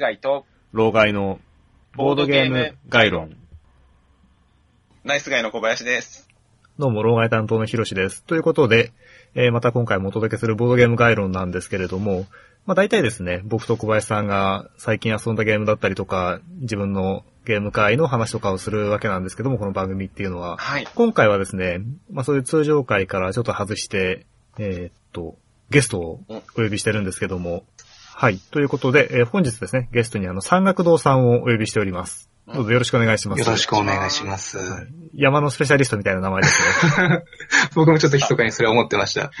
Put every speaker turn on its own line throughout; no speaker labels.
スガイと、
老害のボードゲーム概論。
ナイスガイの小林です。
どうも、老害担当のヒロシです。ということで、えーまた今回もお届けするボードゲーム概論なんですけれども、まあ大体ですね、僕と小林さんが最近遊んだゲームだったりとか、自分のゲーム会の話とかをするわけなんですけども、この番組っていうのは。
はい。
今回はですね、まあそういう通常会からちょっと外して、えーっと、ゲストをお呼びしてるんですけども、はい。ということで、えー本日ですね、ゲストにあの、山岳堂さんをお呼びしております。どうぞよろしくお願いします。
よろしくお願いします。
はい山のスペシャリストみたいな名前ですね。
僕もちょっと密かにそれは思ってました。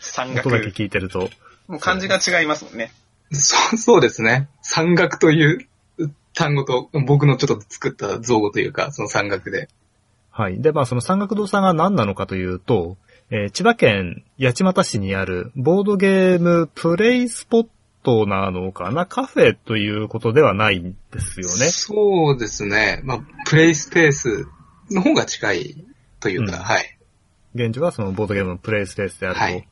山
音だけ
岳。
聞いてると。
もう漢字が違いますもんね。
そう、そうですね。山岳という単語と僕のちょっと作った造語というか、その山岳で。
はい。で、まあその山岳堂さんが何なのかというと、えー千葉県八街市にあるボードゲームプレイスポットなのかな？カフェということではないんですよね。
そうですね。まあ、プレイスペースの方が近いというか、
うん
はい。
現状はそのボードゲームのプレイスペースであると。
はい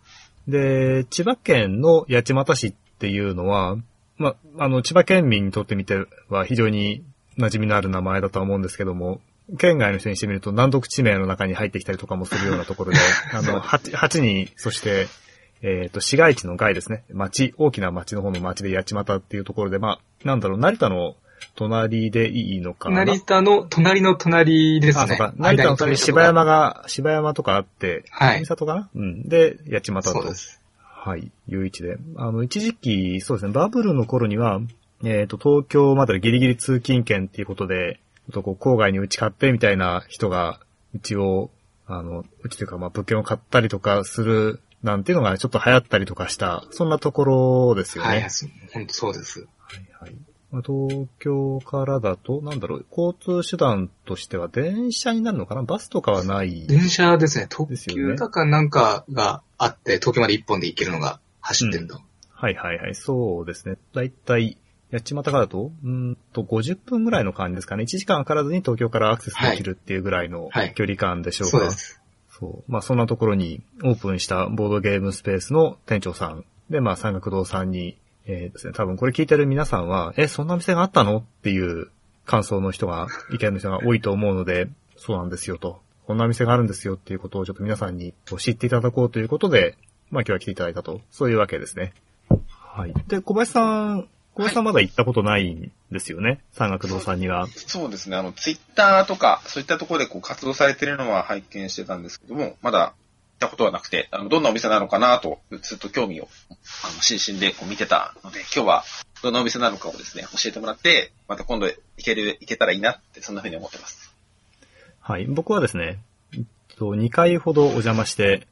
で、千葉県の八街市っていうのは、まあ、あの、千葉県民にとってみては非常に馴染みのある名前だとは思うんですけども、県外の人にしてみると難読地名の中に入ってきたりとかもするようなところで、あの、八八に、そして、えっ、と、市街地の外ですね。町、大きな町の方の町で八街っていうところで、まあ、なんだろう、成田の隣でいいのかな？
成田の隣の隣です
あ、そう
ね
か。。成田の隣に芝山が、芝山とかあって、
はい
三郷かな？うん。で、八街と。
そうです。
はい、いう位置で。あの、一時期、そうですね、バブルの頃には、えっ、と、東京までギリギリ通勤券っていうことで、とこう、郊外に打ち買ってみたいな人が、うちを、あの、うちというか、まあ、物件を買ったりとかする、なんていうのがちょっと流行ったりとかした、そんなところですよね。
はい、本当そうです。
はいまあ東京からだと、なんだろう、交通手段としては電車になるのかな？バスとかはない。
電車ですね。特急だかなんかがあって、東京まで一本で行けるのが走ってると。
はいはいはい、そうですね。だいたい、八街からだと、うーんと、50分ぐらいの感じですかね。1時間かからずに東京からアクセスできるっていうぐらいの
はい
距離感でしょうか。
そうです。
そう。まあそんなところにオープンしたボードゲームスペースの店長さんで、まあ山岳堂さんに、えーですね、多分これ聞いてる皆さんは、え、そんな店があったのっていう感想の人が、意見の人が多いと思うので、そうなんですよと。こんな店があるんですよっていうことをちょっと皆さんに知っていただこうということで、まあ今日は来ていただいたと。そういうわけですね。はい。で、小林さん、小林さんまだ行ったことないんですよね？山岳堂さんには。
そうですね。あの、ツイッターとか、そういったところでこう活動されてるのは拝見してたんですけども、まだ行ったことはなくて、あの、どんなお店なのかなと、ずっと興味を、あの、心身でこう見てたので、今日はどんなお店なのかをですね、教えてもらって、また今度行ける、行けたらいいなって、そんな風に思ってます。
はい。僕はですね、えっと、2回ほどお邪魔して、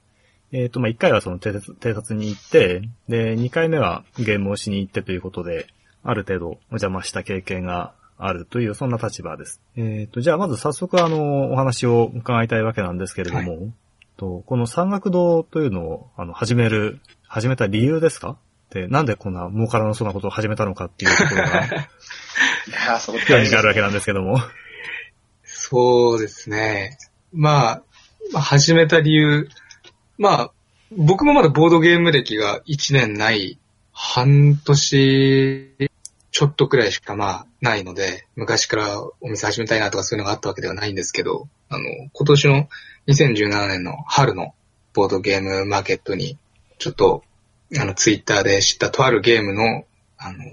えっと、まあ、1回はその偵察偵察に行って、で、2回目はゲームをしに行ってということで、ある程度お邪魔した経験があるという、そんな立場です。えっと、じゃあまず早速あの、お話を伺いたいわけなんですけれども、とこの山岳堂というのを、あの、始める、始めた理由ですか？で、なんでこんな儲からなそうなことを始めたのかっていうところが、
いやー、そこ
興味があるわけなんですけども。
そうですね。まあ、まあ、始めた理由。まあ、僕もまだボードゲーム歴が1年ない、半年ちょっとくらいしかまあないので、昔からお店始めたいなとかそういうのがあったわけではないんですけど、あの、今年の2017年の春のボードゲームマーケットに、ちょっと、あの、ツイッターで知ったとあるゲームの、あの、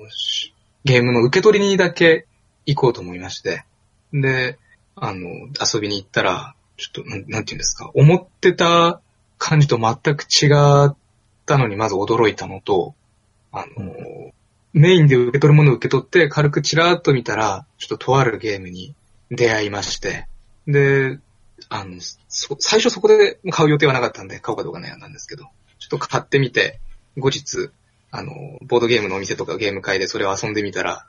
ゲームの受け取りにだけ行こうと思いまして、で、あの、遊びに行ったら、ちょっと、なんなんていうんですか、思ってた感じと全く違ったのにまず驚いたのと、あの、メインで受け取るものを受け取って軽くチラーっと見たら、ちょっととあるゲームに出会いまして、で、あの、そ最初そこで買う予定はなかったんで、買おうかどうか悩んだんですけど、ちょっと買ってみて、後日、あの、ボードゲームのお店とかゲーム会でそれを遊んでみたら、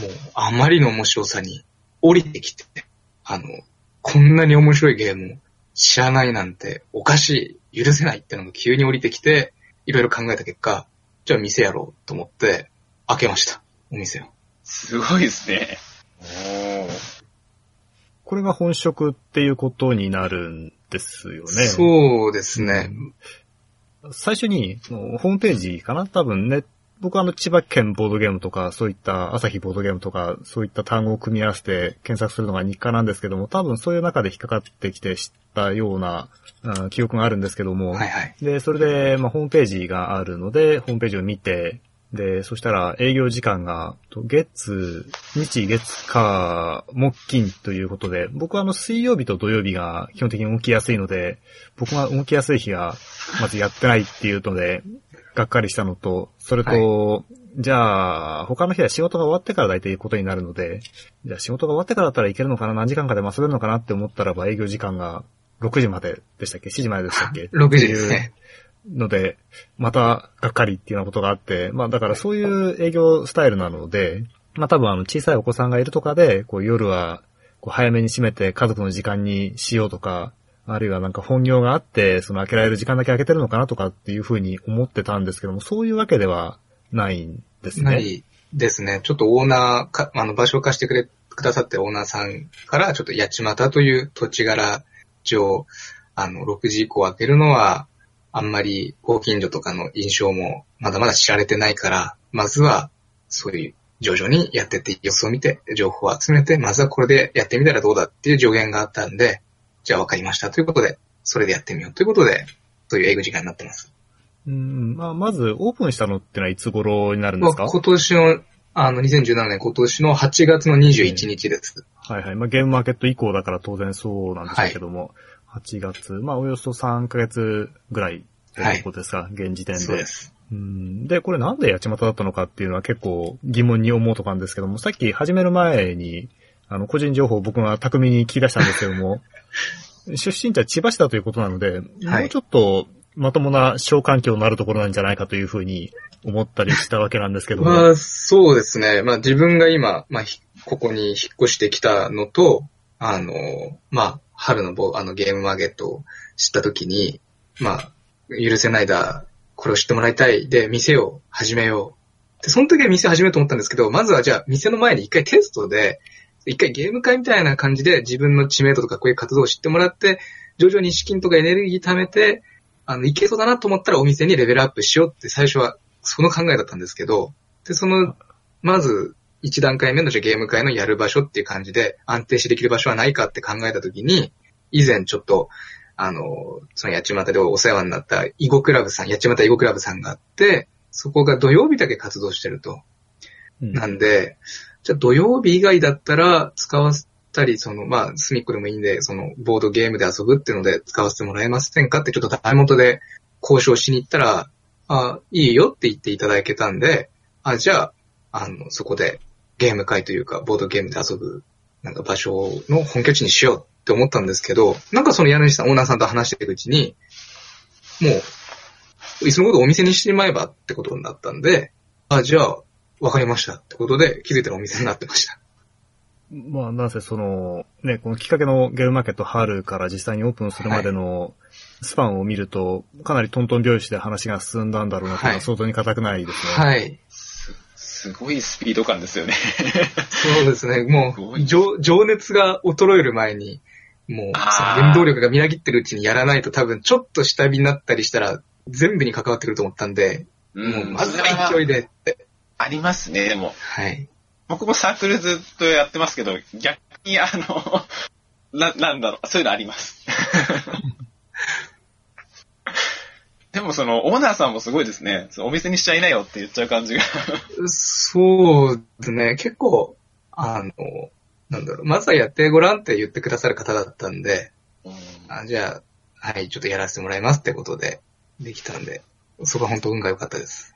もう、あまりの面白さに降りてきて、あの、こんなに面白いゲームを知らないなんておかしい、許せないってのが急に降りてきて、いろいろ考えた結果、じゃあ店やろうと思って、開けました。お店を。
すごいですね。おー。
これが本職っていうことになるんですよね。
そうですね。
最初に、そのホームページかな？多分ね、僕はあの、千葉県ボードゲームとか、そういった朝日ボードゲームとか、そういった単語を組み合わせて検索するのが日課なんですけども、多分そういう中で引っかかってきて知ったような、うん記憶があるんですけども、
はいはい。
で、それで、まあ、ホームページがあるので、ホームページを見て、で、そしたら営業時間が、と月、日、月、火、木、金ということで、僕はあの水曜日と土曜日が基本的に動きやすいので、僕が動きやすい日がまずやってないっていうので、がっかりしたのと、それと、じゃあ、他の日は仕事が終わってから大体いうことになるので、じゃあ仕事が終わってからだったらいけるのかな何時間かで遊べるのかなって思ったらば営業時間が6時まででしたっけ ?7 時まででしたっけ
6時ですね。
ので、また、がっかりっていうようなことがあって、まあだからそういう営業スタイルなので、まあ多分あの小さいお子さんがいるとかで、こう夜はこう早めに閉めて家族の時間にしようとか、あるいはなんか本業があって、その開けられる時間だけ開けてるのかなとかっていうふうに思ってたんですけども、そういうわけではないんですね。
ないですね。ちょっとオーナーか、あの、場所を貸してくれ、くださってオーナーさんから、ちょっと八街という土地柄上、あの、6時以降開けるのは、あんまりご近所とかの印象もまだまだ知られてないから、まずは、そういう、徐々にやってって様子を見て、情報を集めて、まずはこれでやってみたらどうだっていう助言があったんで、じゃあ分かりましたということで、それでやってみようということで、そういう営業時間になってます。
うん、まあまずオープンしたのってのはいつ頃になるんですか？
今年の、あの、2017年今年の8月の21日です。
はいはい。まあ、ゲームマーケット以降だから当然そうなんでしょうけども、8月、まあ、およそ3ヶ月ぐらいということですか、現時点で。
そうです。
うんで、これなんで八街だったのかっていうのは結構疑問に思うところなんですけども、さっき始める前に、あの、個人情報を僕が巧みに聞き出したんですけども、出身地は千葉市だということなので、
はい
もうちょっとまともな小環境のあるところなんじゃないかというふうに思ったりしたわけなんですけども。
まあ、そうですね。まあ自分が今、まあ、ひここに引っ越してきたのと、あの、まあ、春のボあのゲームマーケットを知った時に、まあ、許せないだ、これを知ってもらいたい。で、店を始めよう。で、その時は店を始めようと思ったんですけど、まずはじゃあ、店の前に一回テストで、一回ゲーム会みたいな感じで自分の知名度とかこういう活動を知ってもらって、徐々に資金とかエネルギー貯めて、あの、いけそうだなと思ったらお店にレベルアップしようって最初はその考えだったんですけど、で、その、まず、一段階目のじゃあゲーム会のやる場所っていう感じで安定してできる場所はないかって考えたときに、以前ちょっと、あの、その八街でお世話になった囲碁クラブさん、八街囲碁クラブさんがあって、そこが土曜日だけ活動してると。
うん
なんで、じゃあ土曜日以外だったら使わせたり、その、まあ、隅っこでもいいんで、その、ボードゲームで遊ぶっていうので使わせてもらえませんかってちょっと台元で交渉しに行ったら、あ、いいよって言っていただけたんで、あ、じゃあ、あの、そこでゲーム会というか、ボードゲームで遊ぶ、なんか場所の本拠地にしようって思ったんですけど、なんかその家主さん、オーナーさんと話していくうちに、もう、いつのことお店にしてしまえばってことになったんで、あ、じゃあ、わかりましたってことで、気づいたらお店になってました。
まあ、なんせその、ね、このきっかけのゲームマーケット春から実際にオープンするまでのスパンを見ると、かなりトントン拍子で話が進んだんだろうなというの
は
はい相当に固くないですね。
はい。
すごいスピード感ですよね。
そうですね。もう、情情熱が衰える前に、もう、原動力がみなぎってるうちにやらないと多分、ちょっと下火になったりしたら、全部に関わってくると思ったんで、もう、まずは勢いでって。
ありますね、でも。
はい。
僕もサークルずっとやってますけど、逆にあの、な、なんだろう、そういうのあります。でもその、オーナーさんもすごいですね。お店にしちゃいなよって言っちゃう感じが。
そうですね。結構、あの、なんだろう、まずはやってごらんって言ってくださる方だったんで、あじゃあ、はい、ちょっとやらせてもらいますってことで、できたんで、そこは本当運が良かったです。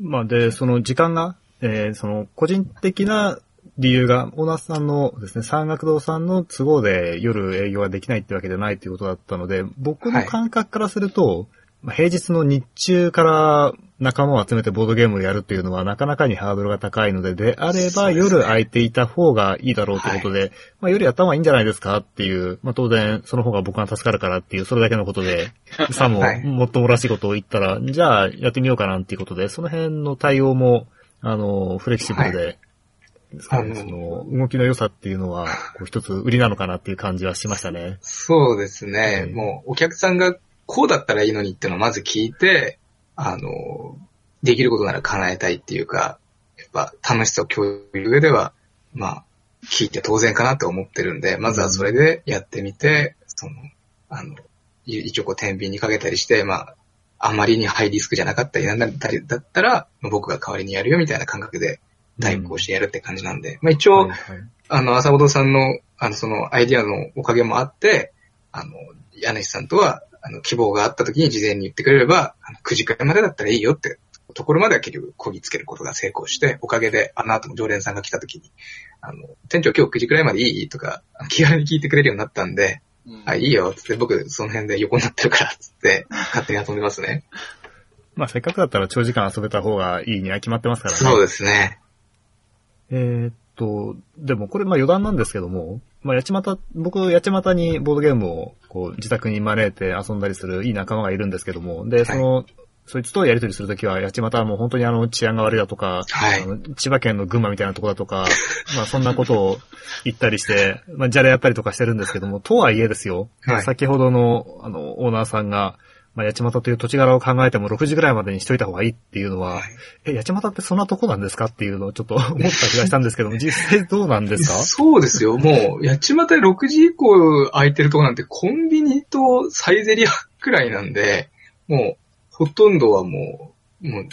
まあ、で、その時間が、えーその個人的な理由が、オーナーさんのですね、山岳堂さんの都合で夜営業ができないってわけではないということだったので、僕の感覚からすると、まあ平日の日中から仲間を集めてボードゲームをやるっていうのはなかなかにハードルが高いので、であれば夜空いていた方がいいだろうということで、まあ夜やった方がいいんじゃないですかっていう、まあ当然その方が僕が助かるからっていう、それだけのことで、さも
はい。
もっともらしいことを言ったら、じゃあやってみようかなっていうことで、その辺の対応も、あの、フレキシブルで、ですかね
あの
その動きの良さっていうのは、こう一つ売りなのかなっていう感じはしましたね。
そうですね。
うん。
もう、お客さんがこうだったらいいのにってのをまず聞いて、あの、できることなら叶えたいっていうか、やっぱ楽しさを共有上では、まあ、聞いて当然かなと思ってるんで、まずはそれでやってみて、その、あの、い一応こう天秤にかけたりして、まあ、あまりにハイリスクじゃなかったりなんだったりだったら、まあ僕が代わりにやるよみたいな感覚で対抗してやるって感じなんで、まあ一応、
はいはい。
あの、浅本さんの、あの、そのアイディアのおかげもあって、あの、柳さんとは、あの、希望があった時に事前に言ってくれれば、あの9時くらいまでだったらいいよって、ところまでは結局、こぎつけることが成功して、おかげで、あの後も常連さんが来た時に、あの、店長今日9時くらいまでいい？とか、気軽に聞いてくれるようになったんで、
うん
あ、いいよ、つって、僕、その辺で横になってるから、つって、勝手に遊んでますね。
まあせっかくだったら長時間遊べた方がいいには決まってますからね。
そうですね。
えーっと、でもこれまあ余談なんですけども、まあ八街、僕八街にボードゲームをこう自宅に招いて遊んだりするいい仲間がいるんですけども、で、その、そいつとやりとりするときは、八街はもう本当にあの治安が悪いだとか、
はい。
あの千葉県の群馬みたいなとこだとか、まあそんなことを言ったりして、まあじゃれやったりとかしてるんですけども、とはいえですよ、
はい。
先ほどのあのオーナーさんが、まあ八街という土地柄を考えても6時ぐらいまでにしといた方がいいっていうのは、
はい
え、八幡ってそんなとこなんですかっていうのをちょっと思った気がしたんですけども、実際どうなんですか？
そうですよ。もう、八街で6時以降空いてるとこなんてコンビニとサイゼリアくらいなんで、もう、ほとんどはもう、もう、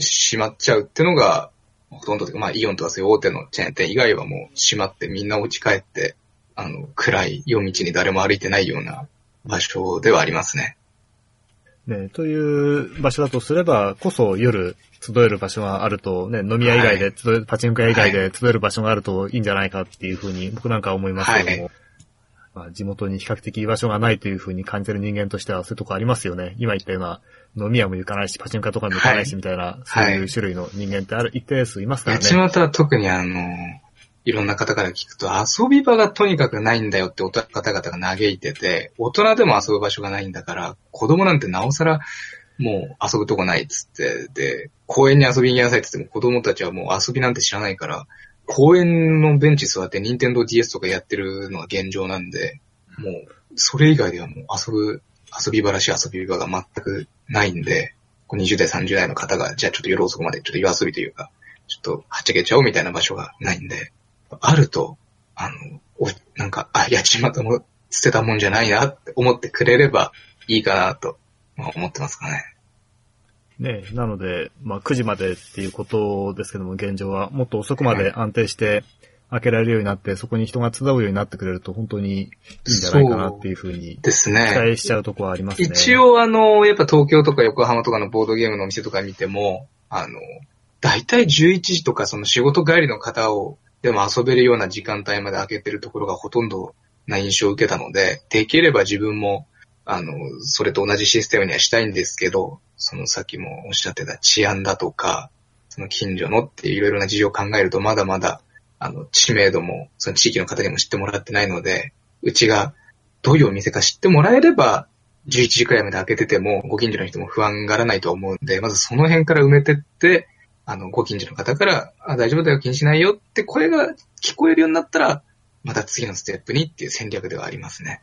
閉まっちゃうってのが、ほとんどまあ、イオンとかそういう大手のチェーン店以外はもう閉まってみんな落ち帰って、あの、暗い夜道に誰も歩いてないような場所ではありますね。
ね、という場所だとすれば、こそ夜集える場所があると、ね、飲み屋以外で集える、パチンコ屋以外で集える場所があるといいんじゃないかっていうふうに僕なんかは思いますけども、
は
まあ、地元に比較的居場所がないというふうに感じる人間としてはそういうとこありますよね。今言ったような飲み屋も行かないし、パチンコ屋とかも行かないしみたいな、そういう種類の人間ってある、一定数いますからね。
八街は特にあの、いろんな方から聞くと、遊び場がとにかくないんだよって方々が嘆いてて、大人でも遊ぶ場所がないんだから、子供なんてなおさら、もう遊ぶとこないっつって、で、公園に遊びに行きなさいって言っても子供たちはもう遊びなんて知らないから、公園のベンチ座って任天堂 DS とかやってるのが現状なんで、もう、それ以外ではもう遊ぶ、遊び場らしい遊び場が全くないんで、20代、30代の方が、じゃあちょっと夜遅くまでちょっと夜遊びというか、ちょっとはっちゃけちゃおうみたいな場所がないんで、あると、あの、おなんか、あ、八街も捨てたもんじゃないなって思ってくれればいいかなと、まあ、思ってますかね。
ねなので、まあ9時までっていうことですけども、現状はもっと遅くまで安定して開けられるようになって、そこに人が集うようになってくれると本当にいいんじゃないかなっていうふうに期
ですね。
待しちゃうところはありますね。
一応あの、やっぱ東京とか横浜とかのボードゲームのお店とか見ても、あの、だいたい11時とかその仕事帰りの方を、でも遊べるような時間帯まで開けてるところがほとんどな印象を受けたので、できれば自分も、あの、それと同じシステムにはしたいんですけど、そのさっきもおっしゃってた治安だとか、その近所のっていろいろな事情を考えると、まだまだ、あの、知名度も、その地域の方にも知ってもらってないので、うちがどういうお店か知ってもらえれば、11時くらいまで開けてても、ご近所の人も不安がらないと思うんで、まずその辺から埋めてって、あの、ご近所の方から、あ、大丈夫だよ、気にしないよって声が聞こえるようになったら、また次のステップにっていう戦略ではありますね。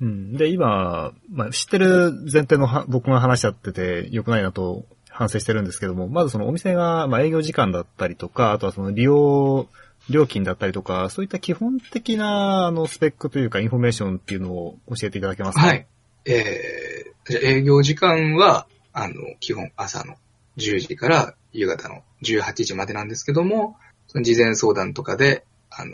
うん。で、今、まあ、知ってる前提のは僕が話しちゃってて良くないなと反省してるんですけども、まずそのお店が、まあ、営業時間だったりとか、あとはその利用料金だったりとか、そういった基本的な、あの、スペックというか、インフォメーションっていうのを教えていただけますか？
はい。えー、じゃあ営業時間は、あの、基本朝の10時から夕方の18時までなんですけども、その事前相談とかで、あの、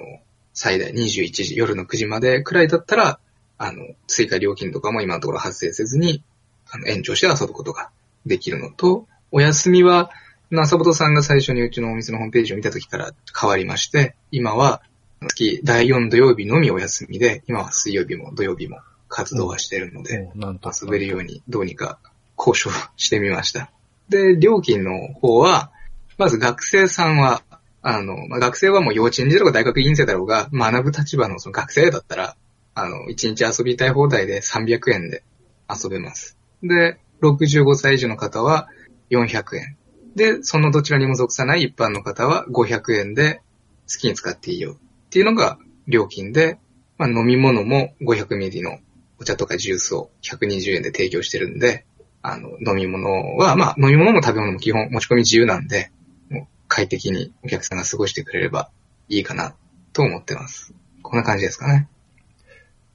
最大21時、夜の9時までくらいだったら、あの、追加料金とかも今のところ発生せずに、あの、延長して遊ぶことができるのと、お休みは、浅本さんが最初にうちのお店のホームページを見た時から変わりまして、今は月第4土曜日のみお休みで、今は水曜日も土曜日も活動はしているので、
んと。
遊べるようにどうにか交渉してみました。で、料金の方は、まず学生さんは、あの、まあ、学生はもう幼稚園児だろうが大学院生だろうが、学ぶ立場のその学生だったら、あの、1日遊びたい放題で300円で遊べます。で、65歳以上の方は400円。で、そのどちらにも属さない一般の方は500円で好きに使っていいよっていうのが料金で、まあ、飲み物も500ミリのお茶とかジュースを120円で提供してるんで、あの、飲み物は、まあ、飲み物も食べ物も基本持ち込み自由なんで、もう快適にお客さんが過ごしてくれればいいかなと思ってます。こんな感じですかね。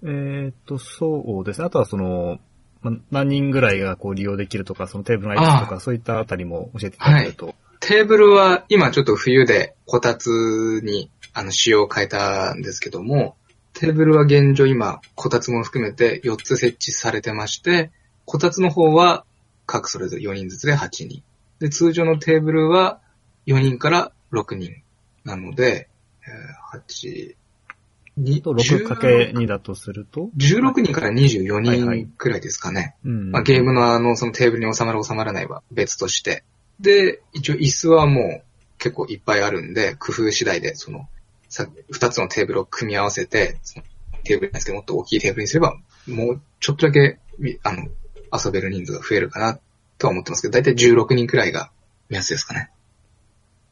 えーっと、そうですね。あとはその、ま何人ぐらいがこう利用できるとか、そのテーブルの配置とか、そういったあたりも教えていただけると。
テーブルは今ちょっと冬でこたつにあの仕様を変えたんですけども、テーブルは現状今こたつも含めて4つ設置されてまして、こたつの方は各それぞれ4人ずつで8人。で、通常のテーブルは4人から6人なので、えー8、2
と 6×2 だとすると、
16人から24
はいはい
人くらいですかね。
うん。
まあ、ゲームのあの、そのテーブルに収まる収まらないは別として。で、一応椅子はもう結構いっぱいあるんで、工夫次第で、その、さ、二つのテーブルを組み合わせて、そのテーブルなんですけど、もっと大きいテーブルにすれば、もうちょっとだけ、みあの、遊べる人数が増えるかな、とは思ってますけど、だいたい16人くらいが目安ですかね。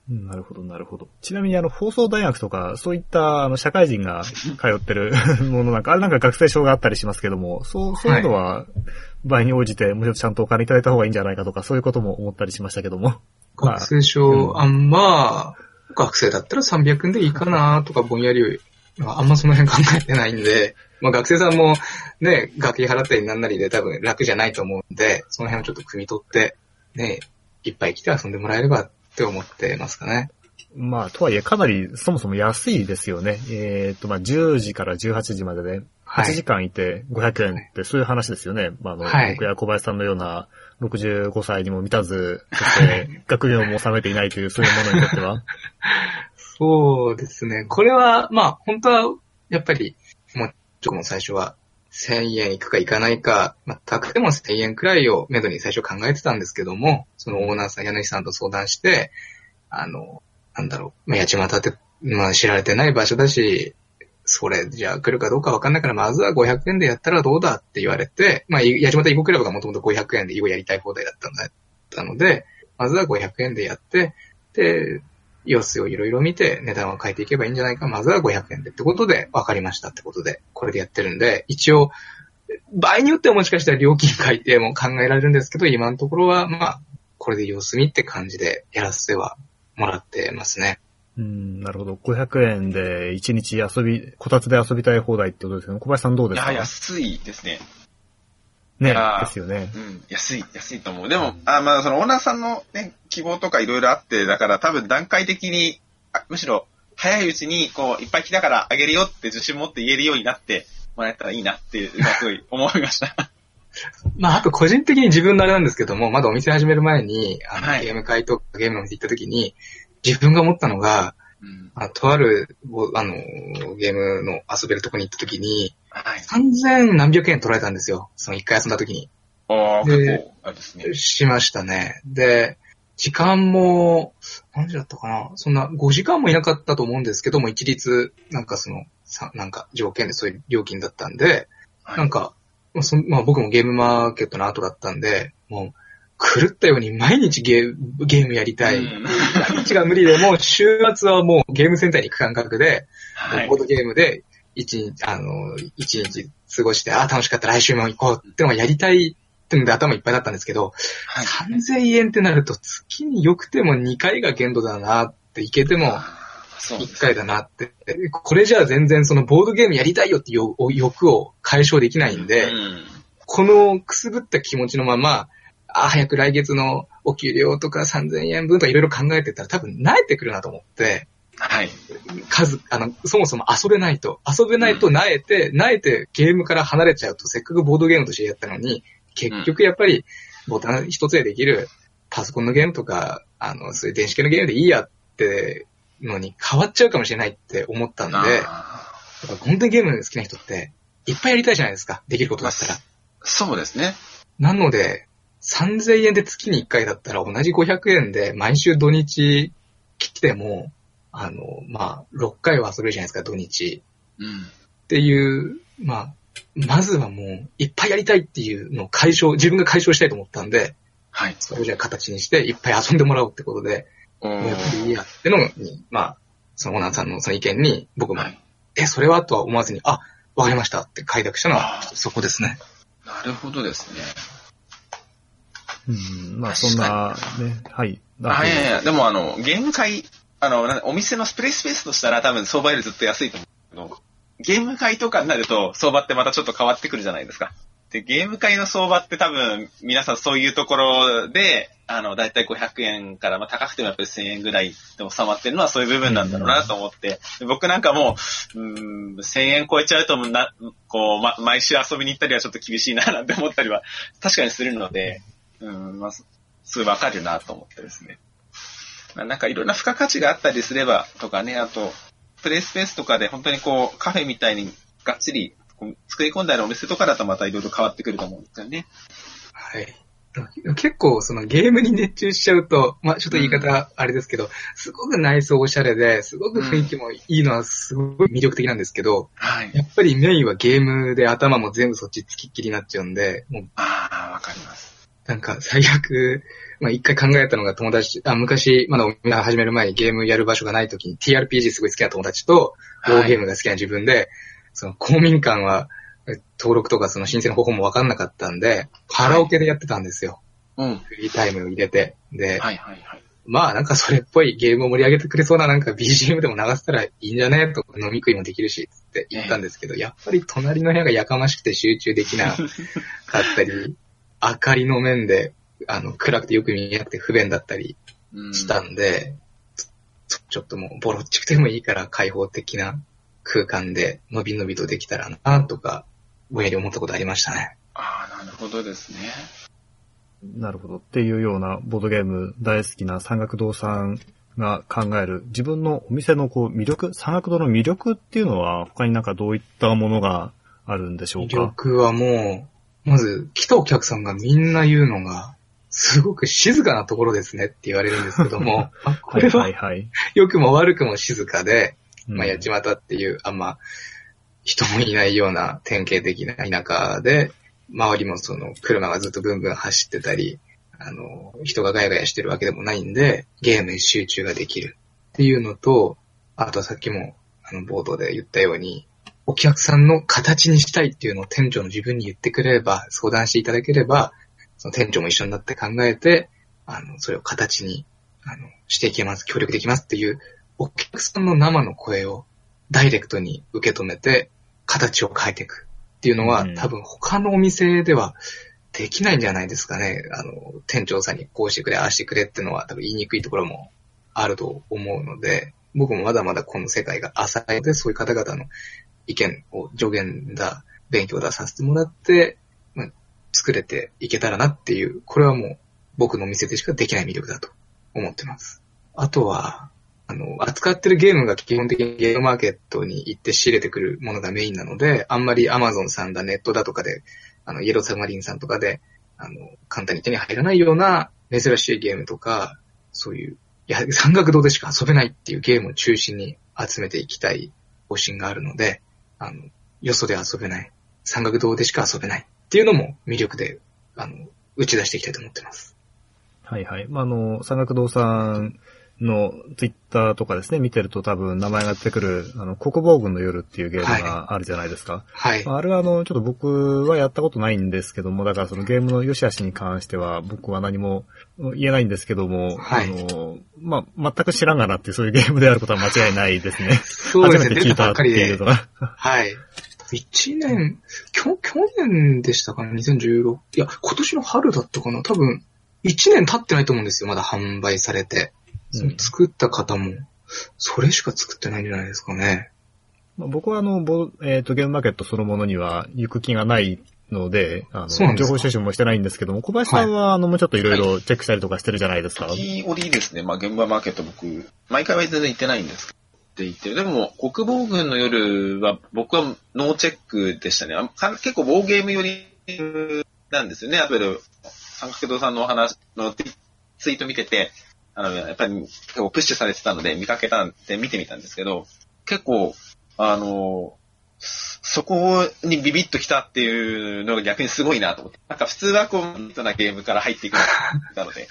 うんなるほど、なるほど。ちなみにあの、放送大学とか、そういったあの、社会人が通ってる ものなんか、あれなんか学生証があったりしますけども、そう、そういうのは、場合に応じて、もうちょっとちゃんとお金いただいた方がいいんじゃないかとか、そういうことも思ったりしましたけども。まあ
学生証、あんまあ、学生だったら300円でいいかなとかぼんやり、あんまその辺考えてないんで、まあ学生さんもね、学費払ったりなんなりで多分楽じゃないと思うんで、その辺をちょっと汲み取って、ね、いっぱい来て遊んでもらえればって思ってますかね。
まあ、とはいえ、かなり、そもそも安いですよね。えっ、と、まあ、10時から18時までで、8時
はい。
間いて500円って、そういう話ですよね。まあ、あの、
はい
僕や小林さんのような65歳にも満たず、そして、学業も収めていないという、そういうものにとっては。
そうですね。これは、まあ本当は、やっぱり、もう、ちょっともう最初は、1000円いくかいかないか、まあ、高くても1000円くらいをめどに最初考えてたんですけども、そのオーナーさん、柳さんと相談して、あの、なんだろう、まあ、八街って、まあ、知られてない場所だし、それじゃあ来るかどうかわかんないから、まずは500円でやったらどうだって言われて、まあ、八街囲碁クラブがもともと500円で囲碁やりたい放題だったんだったので、まずは500円でやって、で、様子をいろいろ見て値段を変えていけばいいんじゃないか。まずは500円でってことで分かりましたってことで、これでやってるんで、一応、場合によってはもしかしたら料金改定も考えられるんですけど、今のところは、まあ、これで様子見って感じでやらせてはもらってますね。
うん、なるほど。500円で1日遊び、こたつで遊びたい放題ってことですよね。小林さんどう
いや、
ですか？
安いですね。
ねですよね。
うん、安い、安いと思う。でも、あまあ、そのオーナーさんのね、希望とかいろいろあって、だから多分段階的に、あむしろ早いうちに、こう、いっぱい来たからあげるよって自信持って言えるようになってもらえたらいいなってすごい思いました。
まあ、あと個人的に自分のあれなんですけども、まだお店始める前に、あの、
はい
ゲーム会とかゲームのお店行った時に、自分が思ったのが、
うん。
あとある、ぼあの、ゲームの遊べるとこに行った時に、
はい。
3000何百円取られたんですよ。その一回遊んだ時に。
ああ、
で
結構、あれですね。
しましたね。で、時間も、何時だったかなそんな5時間もいなかったと思うんですけども、一律、なんかその、さなんか条件でそういう料金だったんで、
はい
なんか、まあそまあ、僕もゲームマーケットの後だったんで、もう、狂ったように毎日ゲーゲームやりたい。
うん
毎日が無理でも、週末はもうゲームセンターに行く感覚で、
はい
ボードゲームで一日、あの、一日過ごして、ああ、楽しかった、来週も行こうってのがやりたいってので頭いっぱいだったんですけど、
はい。
3000円ってなると月に良くても2回が限度だなって、行けても1
そうです。
回だなって。これじゃあ全然そのボードゲームやりたいよって欲を解消できないんで、
うん。
このくすぶった気持ちのまま、あ、早く来月のお給料とか3000円分とかいろいろ考えてたら多分慣れてくるなと思って、
はい。
数、あの、そもそも遊べないと。遊べないと慣れて、慣れてゲームから離れちゃうと、せっかくボードゲームとしてやったのに、結局やっぱりボタン一つでできるパソコンのゲームとか、あの、そういう電子系のゲームでいいやってのに変わっちゃうかもしれないって思ったんで、本当にゲーム好きな人って、いっぱいやりたいじゃないですか。できることだったら。
ーそうですね。
なので、3000円で月に1回だったら同じ500円で毎週土日来ても、あの、まあ、6回は遊べるじゃないですか、土日。
うん。
っていう、まあ、まずはもう、いっぱいやりたいっていうのを解消、自分が解消したいと思ったんで、
はい。
それをじゃあ形にして、いっぱい遊んでもらおうってことで、うやっぱりいいやってのに、まあ、そのオーナーさんのその意見に、僕も、
はい。
え、それはとは思わずに、あ、わかりましたって快諾したのはそこですね。
なるほどですね。
うん、まあそんな、ね、はい。
あ、いやいや、でもあの、ゲーム会、あの、お店のスプレースペースとしたら多分相場よりずっと安いと思うけど、ゲーム会とかになると相場ってまたちょっと変わってくるじゃないですか。で、ゲーム会の相場って多分皆さんそういうところで、あの、だいたい500円から、まあ高くてもやっぱり1000円ぐらいで収まってるのはそういう部分なんだろうなと思って、僕なんかもう、うん、1000円超えちゃうとな、こう、ま、毎週遊びに行ったりはちょっと厳しいななんて思ったりは確かにするので、うん、まあ、すごいわかるなと思ってですね。まあなんかいろんな付加価値があったりすればとかね、あと、プレイスペースとかで本当にこう、カフェみたいにがっちり作り込んであるお店とかだとまたいろいろ変わってくると思うんですよね。
はい。結構そのゲームに熱中しちゃうと、まあちょっと言い方あれですけど、すごく内装おしゃれで、すごく雰囲気もいいのはすごい魅力的なんですけど、
はい。
やっぱりメインはゲームで頭も全部そっちつきっきりになっちゃうんで、もう
ああ、わかります。
なんか最悪、まあ一回考えたのが友達、あ、昔、まだお店始める前にゲームやる場所がない時に TRPG すごい好きな友達と、ボードゲームが好きな自分で、その公民館はえ登録とかその申請の方法もわかんなかったんで、カラオケでやってたんですよ。
うん。
フリータイムを入れて。で、
はいはいはい。
まあなんかそれっぽいゲームを盛り上げてくれそうななんか BGM でも流せたらいいんじゃね？とか飲み食いもできるしって言ったんですけど、やっぱり隣の部屋がやかましくて集中できなかったり、明かりの面で、あの、暗くてよく見えなくて不便だったり
うん
したんで、ちょちょっともうボロっちくてもいいから開放的な空間で伸び伸びとできたらなとか、ぼんやり思ったことありましたね。
ああ、なるほどですね。
なるほど。っていうようなボードゲーム大好きな山岳堂さんが考える自分のお店のこう魅力、山岳堂の魅力っていうのは他になんかどういったものがあるんでしょう
魅
か
力はもう、まず来たお客さんがみんな言うのが、すごく静かなところですねって言われるんですけども、あこれ
は？
はい
はい。
良くも悪くも静かで、
うん。
まあ、八街っていう、あんま、人もいないような典型的な田舎で、周りもその車がずっとブンブン走ってたり、あの、人がガヤガヤしてるわけでもないんで、ゲームに集中ができるっていうのと、あとはさっきも、あの、冒頭で言ったように、お客さんの形にしたいっていうのを店長の自分に言ってくれれば、相談していただければ、その店長も一緒になって考えて、あの、それを形に、あの、していけます、協力できますっていう、お客さんの生の声をダイレクトに受け止めて、形を変えていくっていうのは、
うん
多分他のお店ではできないんじゃないですかね。あの、店長さんにこうしてくれ、ああしてくれっていうのは多分言いにくいところもあると思うので、僕もまだまだこの世界が浅いので、そういう方々の意見を助言だ、勉強ださせてもらって、まあ、作れていけたらなっていう、これはもう僕のお店でしかできない魅力だと思ってます。あとは、あの、扱ってるゲームが基本的にゲームマーケットに行って仕入れてくるものがメインなので、あんまり Amazon さんだ、ネットだとかで、あの、イエローサマリンさんとかで、あの、簡単に手に入らないような珍しいゲームとか、そういう、や山岳堂でしか遊べないっていうゲームを中心に集めていきたい方針があるので、あの、よそで遊べない、山岳堂でしか遊べないっていうのも魅力で、あの、打ち出していきたいと思ってます。
はいはい。まあ、あの、山岳堂さんのツイッターとかですね、見てると多分名前が出てくる、あの、国防軍の夜っていうゲームがあるじゃないですか。
はい。
あれはあの、ちょっと僕はやったことないんですけども、だからそのゲームの良し悪しに関しては僕は何も言えないんですけども、
はい
あの、まあ、全く知らんがなっていうそういうゲームであることは間違いないですね。
そうですね、
初めて聞いたっていうのが。
はい。1年、きょ、去年でしたかね ?2016。いや、今年の春だったかな？多分、1年経ってないと思うんですよ。まだ販売されて。その作った方も、それしか作ってないんじゃないですかね。
まあ僕はあの、ボえっ、と、ゲームマーケットそのものには行く気がないので、あの、情報収集もしてないんですけども、小林さんは、あの、もうちょっといろいろチェックしたりとかしてるじゃないですか？
時折ですね、まあ現場マーケット僕、毎回は全然行ってないんですって言って。でも、国防軍の夜は僕はノーチェックでしたね。結構、ボーゲーム寄りなんですよね。あとで、三角堂さんのお話のツイート見てて、あの、やっぱり結構プッシュされてたので見かけたんで見てみたんですけど、結構、あの、そこにビビッと来たっていうのが逆にすごいなと思って。なんか普通はこう、ミートなゲームから入っていくので、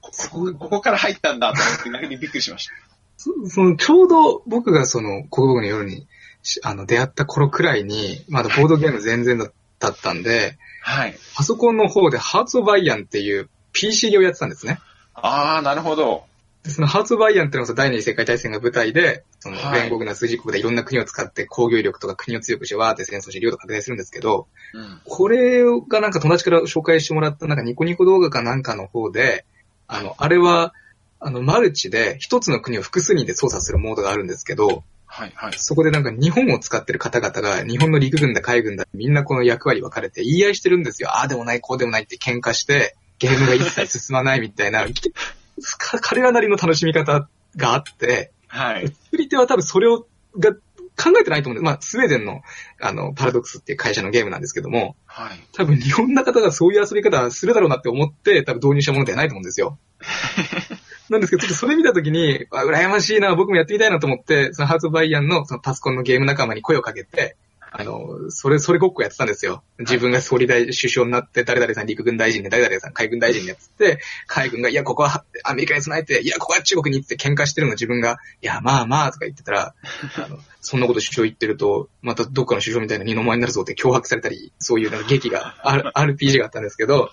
ここここから入ったんだと思って逆にびっくりしました。
そその、ちょうど僕がその、国語の夜に、しあの、出会った頃くらいに、まだボードゲーム全然だったんで、
はい。
パソコンの方でハーツオブアイアンっていう PC ゲをやってたんですね。
ああ、なるほど。
でそのハーツ・バイアンっていうのは第二次世界大戦が舞台で、その
はい
連合軍の数字国でいろんな国を使って工業力とか国を強くしてわーって戦争して領土拡大するんですけど、
うん。
これがなんか友達から紹介してもらったなんかニコニコ動画かなんかの方で、あの、あれは、あの、マルチで一つの国を複数人で操作するモードがあるんですけど、
はい、はい。
そこでなんか日本を使ってる方々が日本の陸軍だ海軍だみんなこの役割分かれて言い合いしてるんですよ。ああでもない、こうでもないって喧嘩して、ゲームが一切進まないみたいな、か彼らなりの楽しみ方があって、
はい。
作り手は多分それを、が考えてないと思うんで、まあ、スウェーデンの、あの、パラドックスっていう会社のゲームなんですけども、
はい。
多分日本の方がそういう遊び方するだろうなって思って、多分導入したものではないと思うんですよ。なんですけど、ちょっとそれ見たときに、あ、羨ましいな、僕もやってみたいなと思って、そのハーツバイアンのそのパソコンのゲーム仲間に声をかけて、あの、それ、それごっこやってたんですよ。自分が総理大、首相になって、誰々さん陸軍大臣で、誰々さん海軍大臣でやって、海軍が、いや、ここはアメリカに備えて、いや、ここは中国に行って喧嘩してるの自分が、いや、まあまあ、とか言ってたら、あの、そんなこと首相言ってると、またどっかの首相みたいな二の舞になるぞって脅迫されたり、そういうなんか劇が、R- RPG があったんですけど、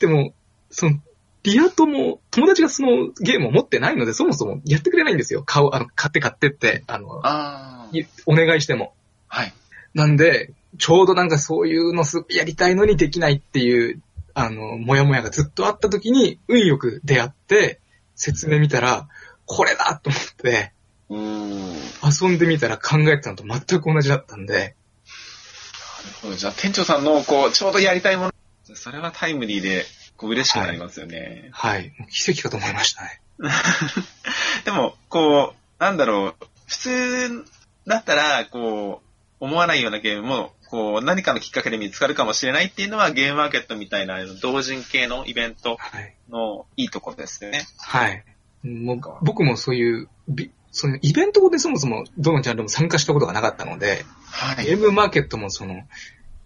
でも、その、リア友、友達がそのゲームを持ってないので、そもそもやってくれないんですよ。買う、あの、買って買ってって、あの、
あ
お願いしても。
はい。
なんで、ちょうどなんかそういうのすやりたいのにできないっていう、あの、もやもやがずっとあった時に、運よく出会って、説明見たら、これだと思って、遊んでみたら考えてたのと全く同じだったんで、
ほど。じゃあ、店長さんの、こう、ちょうどやりたいもの、それはタイムリーで、こう、嬉しくなりますよね。
はい。もう奇跡かと思いましたね。
でも、こう、なんだろう、普通だったら、こう、思わないようなゲームも、こう、何かのきっかけで見つかるかもしれないっていうのは、ゲームマーケットみたいな、同人系のイベント
はい。
のいいところですよね。
はい。もう僕もそういう、びそのイベントでそもそもどのジャンルも参加したことがなかったので、
はい。
ゲームマーケットもその、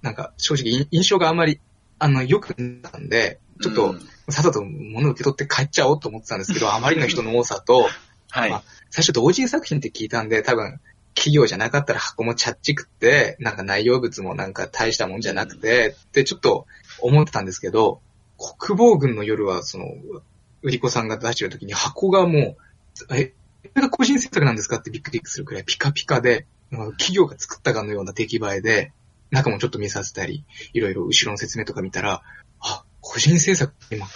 なんか正直い印象があまり、あの、良くなかったんで、ちょっと
うん、
さっさと物を受け取って帰っちゃおうと思ってたんですけど、あまりの人の多さと、
はい。
まあ最初同人作品って聞いたんで、多分、企業じゃなかったら箱もチャッチくって、なんか内容物もなんか大したもんじゃなくて、ってちょっと思ってたんですけど、国防軍の夜は、その、売り子さんが出してる時に箱がもう、え、これが個人制作なんですかってびっくりするくらいピカピカで、企業が作ったかのような出来栄えで、中もちょっと見させたり、いろいろ後ろの説明とか見たら、あ、個人制作って今、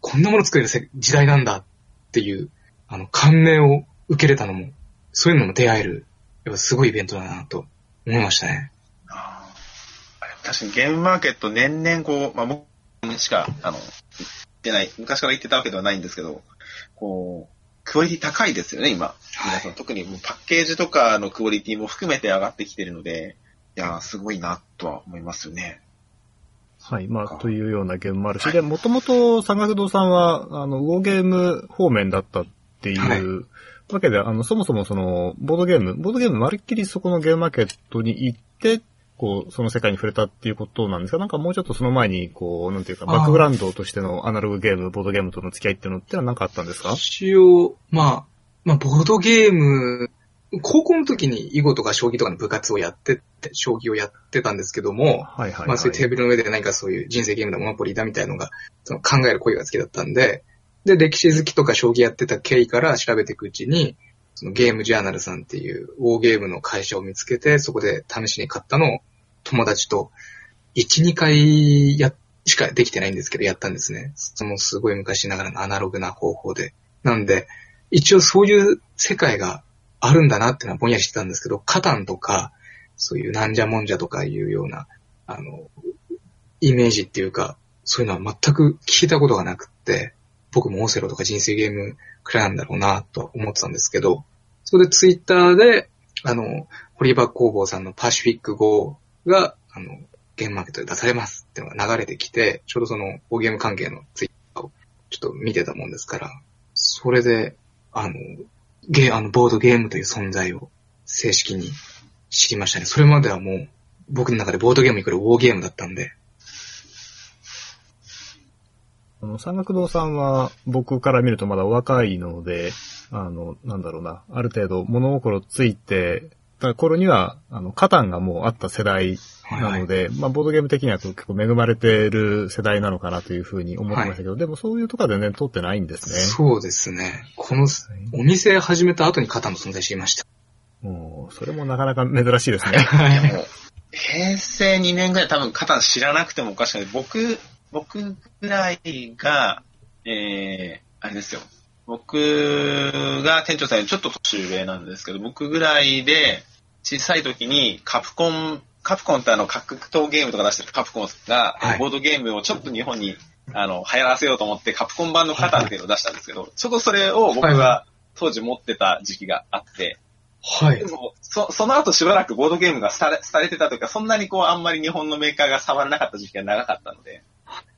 こんなもの作れるせ時代なんだっていう、あの、感銘を受けれたのも、そういうのも出会える、やっぱすごいイベントだなと思いましたね。
あー確かにゲームマーケット年々こう、まあ僕しか、あの、言ってない、昔から言ってたわけではないんですけど、こう、クオリティ高いですよね、今。皆さん、特にもうパッケージとかのクオリティも含めて上がってきてるので、いやー、すごいな、とは思いますよね。
はい。まあ、
か。
というようなゲームもあるし、で、もともと山岳堂さんは、あの、ウォーゲーム方面だったっていう、
はい。
わけで、あの、そもそもその、ボードゲーム、ボードゲームまるっきりそこのゲームマーケットに行って、こう、その世界に触れたっていうことなんですが、なんかもうちょっとその前に、こう、なんていうか、バックグラウンドとしてのアナログゲーム、ボードゲームとの付き合いっていうのってのは何かあったんですか？
一応、まあ、まあ、ボードゲーム、高校の時に囲碁とか将棋とかの部活をやってて、将棋をやってたんですけども、
はいはい、はい。
まあそういうテーブルの上で何かそういう人生ゲームだ、モノポリーだみたいなのが、その考える声が好きだったんで、で、歴史好きとか将棋やってた経緯から調べていくうちに、そのゲームジャーナルさんっていうウォーゲームの会社を見つけて、そこで試しに買ったのを友達と1、2回や、しかできてないんですけど、やったんですね。そのすごい昔ながらのアナログな方法で。なんで、一応そういう世界があるんだなってのはぼんやりしてたんですけど、カタンとか、そういうなんじゃもんじゃとかいうような、あの、イメージっていうか、そういうのは全く聞いたことがなくって、僕もオセロとか人生ゲームくらいなんだろうなと思ってたんですけど、それでツイッターで、あの、ホリバ工房さんのパシフィック GO が、あの、ゲームマーケットで出されますってのが流れてきて、ちょうどその、オーゲーム関係のツイッターをちょっと見てたもんですから、それで、あの、ゲー、あの、ボードゲームという存在を正式に知りましたね。それまではもう、僕の中でボードゲームイコールウォーゲームだったんで、
あの、山岳堂さんは僕から見るとまだお若いので、あの、なんだろうな、ある程度物心ついてた頃には、あの、カタンがもうあった世代
はい
なので、まあ、ボードゲーム的には結構恵まれてる世代なのかなというふうに思ってましたけど、でもそういうとかでね、通ってないんですね。
そうですね。この、お店始めた後にカタンの存在知りました。
もう、それもなかなか珍しいですね。
はい
やもう、平成2年ぐらい多分カタン知らなくてもおかしくない。僕、僕ぐらいが、えー、あれですよ。僕が店長さんよりちょっと年上なんですけど、僕ぐらいで小さい時にカプコン、カプコンってあの格闘ゲームとか出してるカプコンが、
はい
ボードゲームをちょっと日本にあの流行らせようと思ってカプコン版のカタンっていうのを出したんですけど、ちょうどそれを僕
は
当時持ってた時期があって、
はい
で。も、そ、その後しばらくボードゲームがされ、されてたというか、そんなにこう、あんまり日本のメーカーが触らなかった時期が長かったので、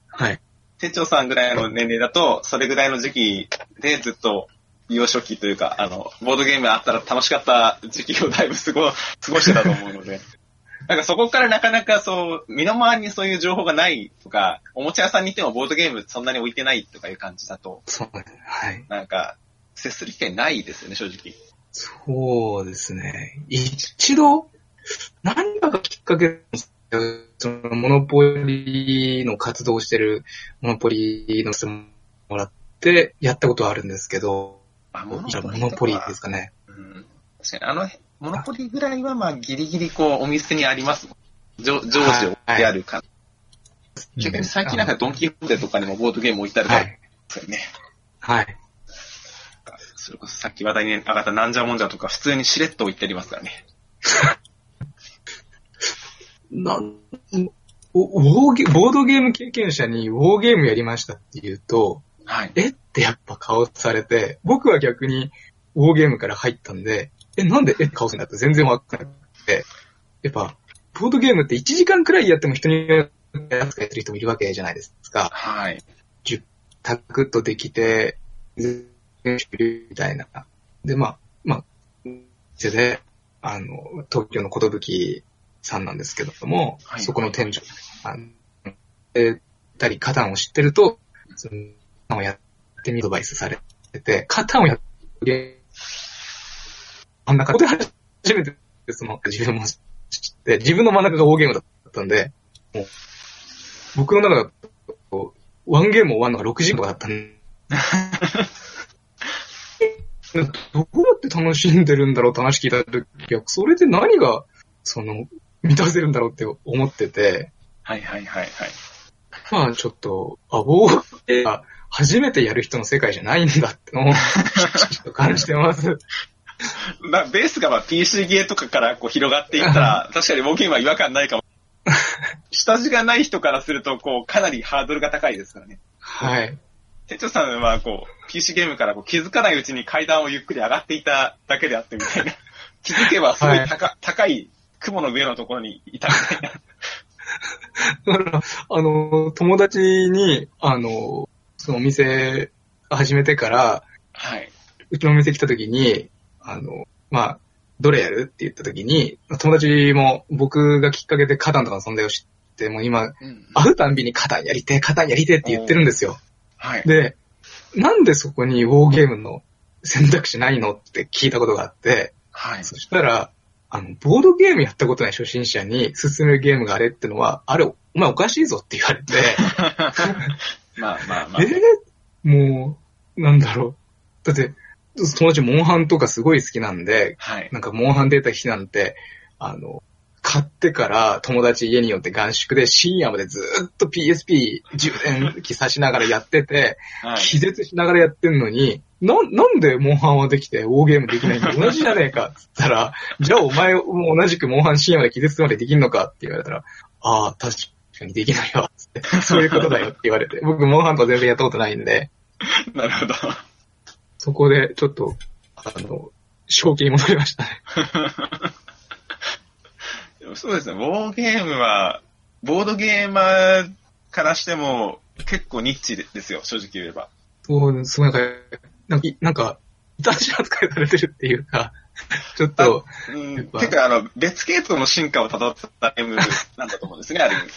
はい。
店長さんぐらいの年齢だと、それぐらいの時期でずっと、幼少期というか、あの、ボードゲームあったら楽しかった時期をだいぶ過ご、過ごしてたと思うので、なんかそこからなかなかそう、身の回りにそういう情報がないとか、おもちゃ屋さんに行ってもボードゲームそんなに置いてないとかいう感じだと、
そうですね。はい。
なんか、接する機会ないですよね、正直。
そうですね。一度、何かがきっかけそのモノポリの活動をしてるモノポリの質問もらってやったことはあるんですけど、
あ、
モノポリですかね。
うん確かに、あの、モノポリぐらいは、まあ、ギリギリ、こう、お店にあります。常常時置いてある感じ。逆に最近なんか、ドンキホーテとかにもボードゲーム置いてあるから、
はい。
ですよね。
はい。
それこそさっき話題に上がったなんじゃもんじゃとか、普通にしれっと置いてありますからね。
なウォーゲボードゲーム経験者にウォーゲームやりましたって言うと、
はい。
えってやっぱ顔されて、僕は逆にウォーゲームから入ったんで、え、なんでえって顔するんだって全然わかんなくて、やっぱ、ボードゲームって1時間くらいやっても人によってやってる人もいるわけじゃないですか。
はい。
タクッとできて、みたいな。で、まあ、まあ、店で、あの、東京のことぶきさんなんですけども、
はい。
そこの店長、あの、えたり、カタンを知ってると、その、カタンをやってみアドバイスされてて、カタンをやって、真ん中で初めて、その、自分も知って、自分の真ん中が大ゲームだったんで、もう、僕の中だと、ワンゲーム終わるのが6時間とかだったんで、どうやって楽しんでるんだろうって話聞いたときは、それで何が、その、満たせるんだろうって思ってて、
はいはいはいはい。
まあちょっと、あ、ボーゲーが初めてやる人の世界じゃないんだってのを、ちょっと感じてます。
まあ、ベースがまあ PC ゲーとかからこう広がっていったら、確かにウォーゲームは違和感ないかも。下地がない人からすると、こう、かなりハードルが高いですからね。
はい。
店長さんは、こう、PC ゲームからこう気づかないうちに階段をゆっくり上がっていただけであってみたいな。気づけばすごい高,、高い雲の上のところにいたみたいな。
だから、あの、友達に、あの、そのお店始めてから、
はい。
うちのお店来た時に、あの、まあ、どれやるって言った時に、友達も僕がきっかけでカタンとかの存在を知って、もう今、
うん
会うたんびにカタンやりてえ、カタンやりてえって言ってるんですよ。
はい。
で、なんでそこにウォーゲームの選択肢ないのって聞いたことがあって、
はい。
そしたら、あの、ボードゲームやったことない初心者に勧めるゲームがあれってのは、あれ、お前おかしいぞって言われて、
まあまあまあ。
えーもう、なんだろう。だって、友達モンハンとかすごい好きなんで、
はい。
なんかモンハン出た日なんて、あの、買ってから友達家によって合宿で深夜までずーっと PSP 充電器さしながらやってて、
はい。
気絶しながらやってんのに、な、なんでモンハンはできて、ウォーゲームできないんだ？同じじゃねえかって言ったら、じゃあお前も同じくモンハン深夜まで気絶までできんのかって言われたら、ああ、確かにできないわ、つって。そういうことだよって言われて。僕モンハンとか全然やったことないんで、
なるほど。
そこでちょっと、あの、正気に戻りましたね。
そうですね、ウォーゲームは、ボードゲーマーからしても結構ニッチですよ、正直言えば。
そう、すごいなんか、なんか、なんか、異端児扱いされてるっていうか、ちょっと、
うん、結構あの、別系統の進化を辿ったゲームなんだと思うんですね、ある意味。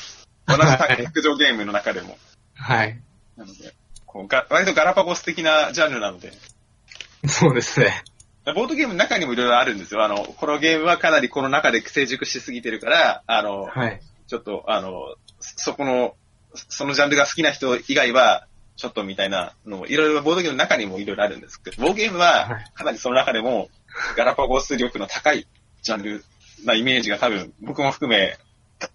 同じ卓上ゲームの中でも。
はい。
なので、こうが割とガラパゴス的なジャンルなので、
そうですね。
ボードゲームの中にもいろいろあるんですよ。あの、このゲームはかなりこの中で成熟しすぎてるから、あの、
はい。
ちょっと、あの、そこの、そのジャンルが好きな人以外は、ちょっとみたいなのも、いろいろボードゲームの中にもいろいろあるんですけど、ボードゲーム
は、
はいかなりその中でも、ガラパゴス力の高いジャンルなイメージが多分、僕も含め、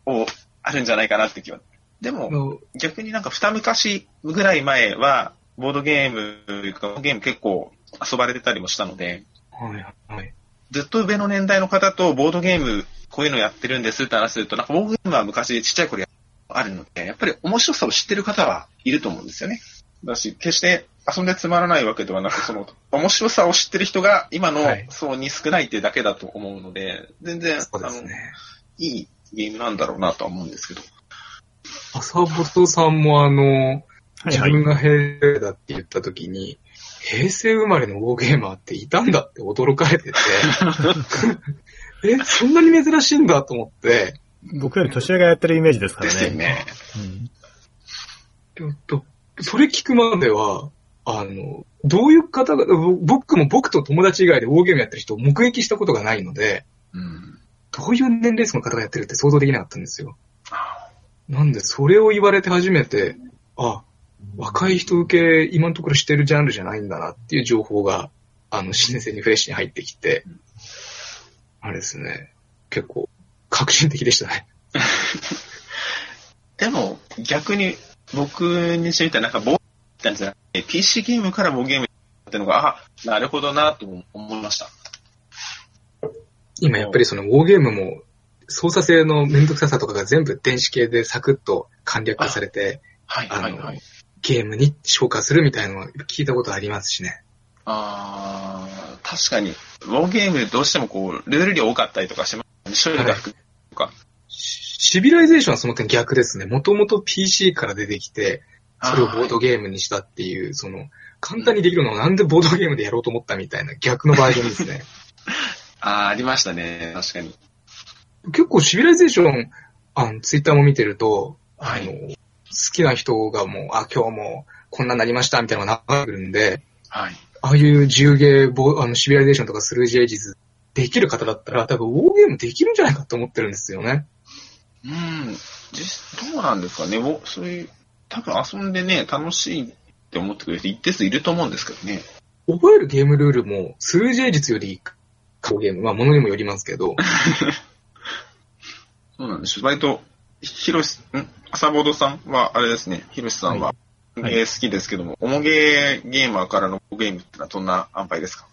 をあるんじゃないかなって気は。でも、
の
逆になんか二昔ぐらい前は、ボードゲーム、ボードゲーム結構遊ばれてたりもしたので、
はい、はい。
ずっと上の年代の方とボードゲーム、こういうのやってるんですって話すると、なんかボードゲームは昔ちっちゃい頃やあるので、やっぱり面白さを知ってる方はいると思うんですよね。だし、決して遊んでつまらないわけではなく、その、面白さを知ってる人が今の
はい
層に少ないっていうだけだと思うので、全然、
そうで
あの。いいゲームなんだろうなとは思うんですけど。
朝本さんもあの、
はい
自分が平成だって言った時に、平成生まれのウォーゲーマーっていたんだって驚かれてて、え、そんなに珍しいんだと思って、
僕より年上がやってるイメージですからね。
ですよね。
うん
と、それ聞くまでは、あの、どういう方が、ぼ僕も僕と友達以外でウォーゲームやってる人を目撃したことがないので、
うん。
どういう年齢層の方がやってるって想像できなかったんですよ。なんで、それを言われて初めて、あ、若い人受け、今のところしてるジャンルじゃないんだなっていう情報が、あの、新鮮にフレッシュに入ってきて、あれですね、結構、革新的でしたね。
でも、逆に、僕にしてみたら、なんか、ボードゲームじゃなくて、PC ゲームからボードゲームっていうのが、あ、なるほどなと思いました。
今やっぱりそのウォーゲームも操作性のめんどくささとかが全部電子系でサクッと簡略化されて
はい、はい、はい。
ゲームに消化するみたいなのは聞いたことありますしね。
あー、確かに、ウォーゲームどうしてもこう、ルール量多かったりとかしますね。処理が低いとか。
シビライゼーションはその点逆ですね。もともと PC から出てきて、それをボードゲームにしたっていう、その、簡単にできるのをなんでボードゲームでやろうと思ったみたいな逆のバージョンですね。
あー、ありましたね。確かに。
結構シビライゼーション、あの、ツイッターも見てると、
はい
あの、好きな人がもう、あ、今日もこんなになりましたみたいなのが流れてくるんで、
はい。
ああいう重ゲー、ボあの、シビライゼーションとかスルージエイジズできる方だったら、多分ウォーゲームできるんじゃないかと思ってるんですよね。
うん。実、どうなんですかね。そういう、多分遊んでね、楽しいって思ってくれる人一定数いると思うんですけどね。
覚えるゲームルールも、スルージエイジズより、ゲーム、まあ、ものにもよりますけど、
そうなんですよ。割と、ひろし、ん？朝ボードさんは、あれですね、ひろしさんは、
い。
ゲー好きですけども、重ゲーゲーマーからのゲームってのはどんな安排ですか？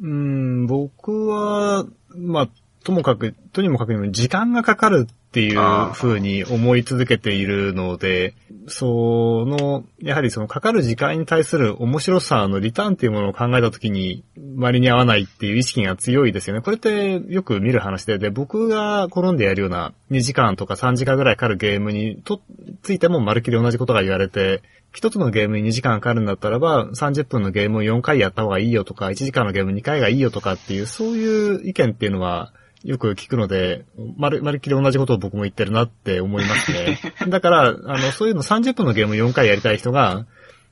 うーん、僕は、まあ、ともかく、とにもかくにも時間がかかるっていう風に思い続けているので、その、やはりそのかかる時間に対する面白さのリターンっていうものを考えたときに、割に合わないっていう意識が強いですよね。これってよく見る話で、で、僕が転んでやるような2時間とか3時間ぐらいかかるゲームにとついてもまるっきり同じことが言われて、一つのゲームに2時間かかるんだったらば、30分のゲームを4回やった方がいいよとか、1時間のゲーム2回がいいよとかっていう、そういう意見っていうのは、よく聞くので、まる、まるっきり同じことを僕も言ってるなって思いますね。だから、あの、そういうの30分のゲームを4回やりたい人が、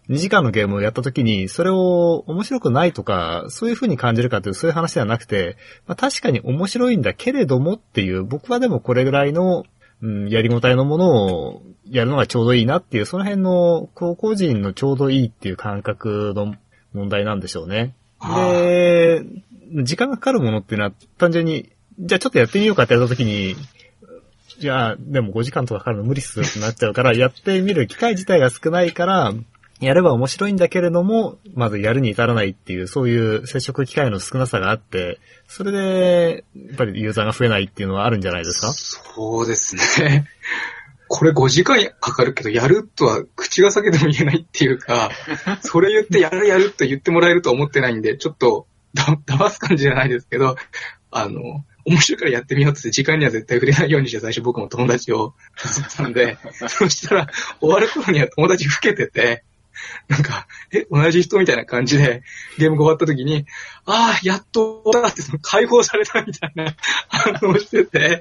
2時間のゲームをやった時に、それを面白くないとか、そういう風に感じるかという、そういう話ではなくて、まあ、確かに面白いんだけれどもっていう、僕はでもこれぐらいの、うん、やりごたえのものをやるのがちょうどいいなっていう、その辺の高校人のちょうどいいっていう感覚の問題なんでしょうね。で、時間がかかるものっていうのは単純に、じゃあちょっとやってみようかってやった時に、じゃあ、でも5時間とかかかるの無理っすってなっちゃうから、やってみる機会自体が少ないから、やれば面白いんだけれども、まずやるに至らないっていう、そういう接触機会の少なさがあって、それで、やっぱりユーザーが増えないっていうのはあるんじゃないですか？
そうですね。これ5時間かかるけど、やるとは口が裂けても言えないっていうか、それ言ってやるやると言ってもらえると思ってないんで、ちょっとだ騙す感じじゃないですけど、あの、面白いからやってみようって時間には絶対触れないようにして最初僕も友達を 誘ったんで、そしたら終わる頃には友達老けてて、なんか、え、同じ人みたいな感じで、ゲームが終わった時に、ああ、やっと終わったって、その解放されたみたいな反応してて、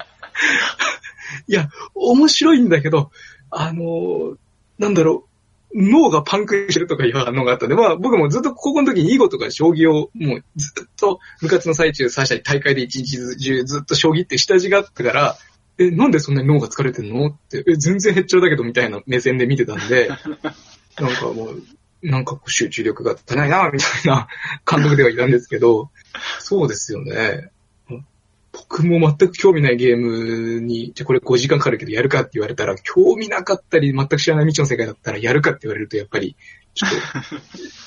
いや、面白いんだけど、あの、なんだろう、脳がパンクしてるとかいう反応があったんで、まあ僕もずっと高校の時に囲碁とか将棋をもうずっと部活の最中、最初に大会で一日中ずっと将棋って下地があったから、え、なんでそんなに脳が疲れてんの？って、え、全然へっちゃらだけどみたいな目線で見てたんで、なんかもう、なんか集中力が足りないな、みたいな感覚ではいたんですけど、そうですよね。僕も全く興味ないゲームに、じゃあこれ5時間かかるけどやるかって言われたら、興味なかったり、全く知らない未知の世界だったらやるかって言われると、やっぱり、ちょっ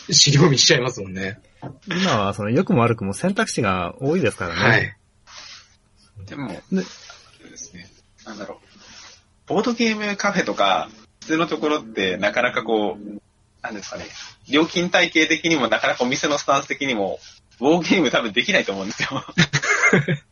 と、資料見しちゃいますもんね。
今はその良くも悪くも選択肢が多いですからね。
はい。
でも、
で
そうですね。なんだろう。ボードゲームカフェとか、普通のところってなかなかこう、なんですかね。料金体系的にもなかなかお店のスタンス的にも、ウォーゲーム多分できないと思うんですよ。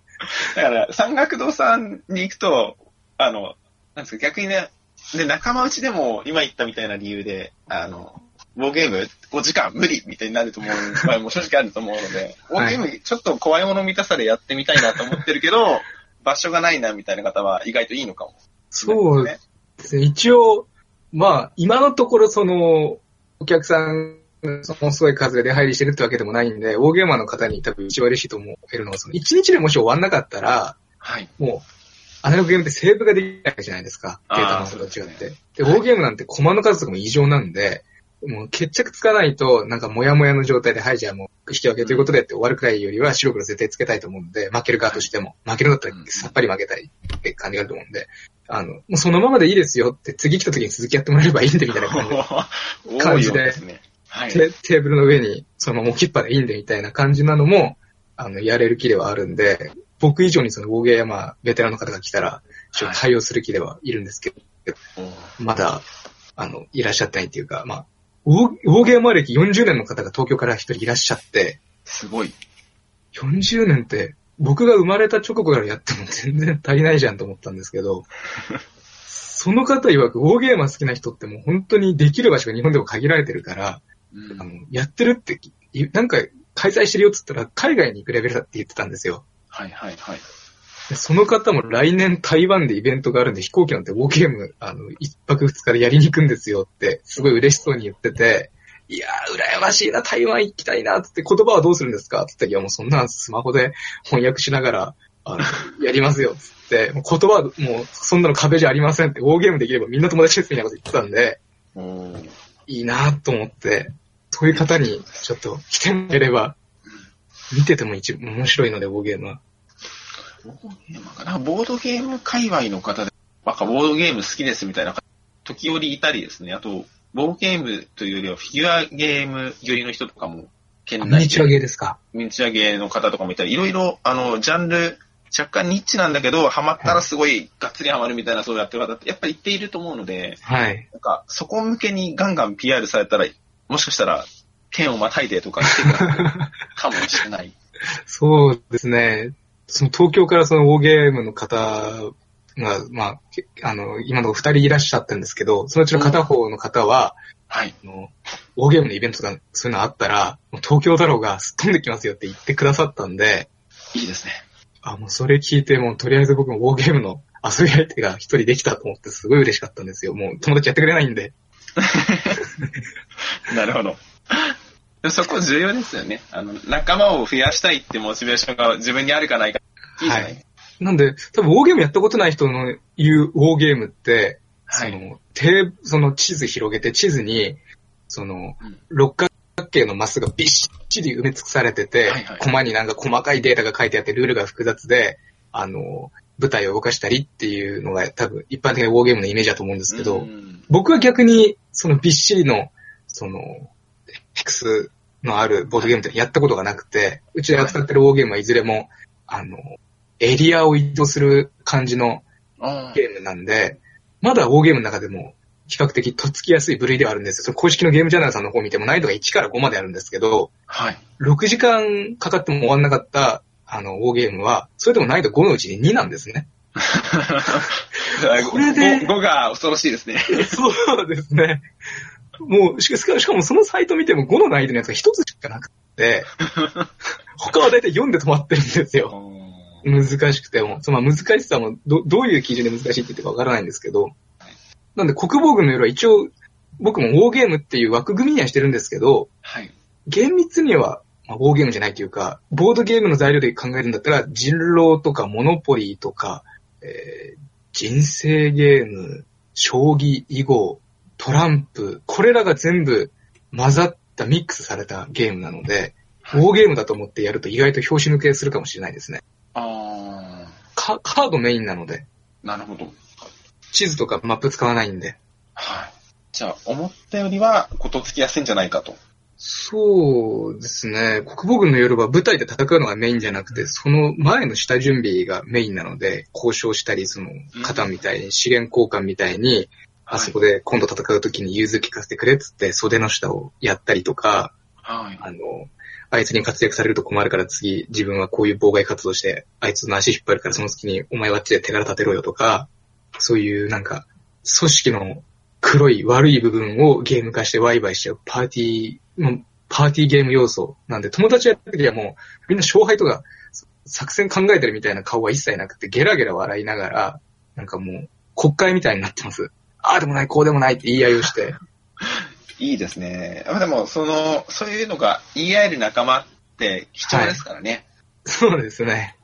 だから、山岳堂さんに行くと、あの、なんですか、逆にね、で、仲間内でも今言ったみたいな理由で、あの、ウォーゲーム5時間無理みたいになると思う、まあもう正直あると思うので、ウォーゲームちょっと怖いもの見たさでやってみたいなと思ってるけど、場所がないなみたいな方は意外といいのかも。
そうですね。一応、まあ、今のところその、お客さん、そのすごい数が出入りしてるってわけでもないんで、ウォーゲーマーの方に多分一番嬉しいと思えるのは、その1日でもし終わんなかったら、
はい。
もう、アナログゲームってセーブができないじゃないですか。データの数と違って。で、ウォーゲームなんてコマの数とかも異常なんで、もう決着つかないと、なんかモヤモヤの状態で、はい、じゃあもう引き分けということでって終わるくらいよりは白黒絶対つけたいと思うんで、負ける側としても。負けるんだったらさっぱり負けたいって感じがあると思うんで、あの、もうそのままでいいですよって、次来た時に続きやってもらえればいいんでみたいな感じで。感じで
ようですね。はい。
テテーブルの上に、そのまま置きっぱでいいんでみたいな感じなのも、あの、やれる気ではあるんで、僕以上にその、ウォーゲーマー、ベテランの方が来たら、ちょっと対応する気ではいるんですけど、
お
まだ、あの、いらっしゃってないっていうか、まあ、ウォーウォーゲーマー歴40年の方が東京から一人いらっしゃって、
すごい。
40年って、僕が生まれた直後からやっても全然 足りないじゃんと思ったんですけど、その方曰く、ウォーゲーマー好きな人ってもう本当にできる場所が日本でも限られてるから、
うん
あの、やってるって、いなんか開催してるよって言ったら海外に行くレベルだって言ってたんですよ。
はいはいはい。
でその方も来年台湾でイベントがあるんで飛行機なんてウォーゲーム、あの、一泊二日でやりに行くんですよって、すごい嬉しそうに言ってて、いやー、羨ましいな、台湾行きたいな、つって言葉はどうするんですかつって、いやもうそんなスマホで翻訳しながら、あの、やりますよ、つって、言葉はもうそんなの壁じゃありませんって、ウォーゲームできればみんな友達ですみたいなこと言ってたんで、
おー
いいなと思って、そういう方にちょっと来てもらえれば、見てても一面白いので、ウォーゲームは。
ボードゲームかな？ボードゲーム界隈の方で、なんかボードゲーム好きですみたいな方、時折いたりですね。あと、ボードゲームというよりはフィギュアゲーム寄りの人とかも、県内
ミニチュアゲーですか
ミニチュアゲーの方とかもいたり、いろいろ、あの、ジャンル、若干ニッチなんだけど、ハマったらすごいがっつりハマるみたいな、そうやってる方って、やっぱり言っていると思うので、
はい。
なんか、そこ向けにガンガン PR されたら、もしかしたら、県をまたいでとか来てくれるかもしれない。
そうですね。その東京からそのウォーゲームの方が、まあ、けあの、今のところ二人いらっしゃったんですけど、そのうちの片方の方は、
はい。
あの、ウォーゲームのイベントとかそういうのあったら、東京だろうがすっ飛んできますよって言ってくださったんで、
いいですね。
あ、もうそれ聞いて、もうとりあえず僕もウォーゲームの遊び相手が一人できたと思ってすごい嬉しかったんですよ。もう友達やってくれないんで。
なるほど。でもそこ重要ですよね。あの、仲間を増やしたいってモチベーションが自分にあるかないか。いいじゃない、
はいなんで、多分ウォーゲームやったことない人の言うウォーゲームって、
はい
その、テーその地図広げて地図に、その
うん、
六角形のマスがびっしり埋め尽くされてて、
はいはい。
コマになんか細かいデータが書いてあってルールが複雑で、あの、舞台を動かしたりっていうのが多分一般的なウォーゲームのイメージだと思うんですけど、
うん
僕は逆に、そのびっしりの、その、ヘクスのあるボードゲームってやったことがなくて、うちで扱ってるウォーゲームはいずれも、あの、エリアを移動する感じの
あ
ゲームなんで、まだウォーゲームの中でも比較的とっつきやすい部類ではあるんですよ。その公式のゲームジャーナルさんの方を見ても難易度が1から5まであるんですけど、
はい。
6時間かかっても終わんなかった、あの、ウォーゲームは、それでも難易度5のうちに2なんですね。これで
5が恐ろしいですね。
そうですね。もう、しかしかもそのサイト見ても5の難易度のやつが1つしかなくて、他はだいたい4で止まってるんですよ。難しくても。そのまあ難しさもど、どういう基準で難しいって言ってるかわからないんですけど。なんで国防軍の夜は一応、僕もウォーゲームっていう枠組みにはしてるんですけど、
はい。
厳密には、まあ、ウォーゲームじゃないというか、ボードゲームの材料で考えるんだったら、人狼とかモノポリーとか、えー人生ゲーム、将棋、囲碁、トランプ、これらが全部混ざったミックスされたゲームなので、ウォーゲームだと思ってやると意外と拍子抜けするかもしれないですね。
あ
カカードメインなので、
ー、なるほど。
地図とかマップ使わないんで。
はい。じゃあ、思ったよりは、ことつきやすいんじゃないかと。
そうですね。国防軍の夜は舞台で戦うのがメインじゃなくて、その前の下準備がメインなので、交渉したり、その、肩みたいに、資源交換みたいに、あそこで今度戦う時に融通聞かせてくれっつって袖の下をやったりとか、
はい。
あの、あいつに活躍されると困るから次自分はこういう妨害活動して、あいつの足引っ張るからその隙にお前はあっちで手柄立てろよとか、そういうなんか、組織の黒い悪い部分をゲーム化してワイワイしちゃうパーティー、パーティーゲーム要素なんで、友達やった時はもうみんな勝敗とか作戦考えてるみたいな顔は一切なくて、ゲラゲラ笑いながら、なんかもう国会みたいになってます。ああでもない、こうでもないって言い合いをして。
いいですね。まあでも、その、そういうのが言い合える仲間って貴重ですからね。
そうですね。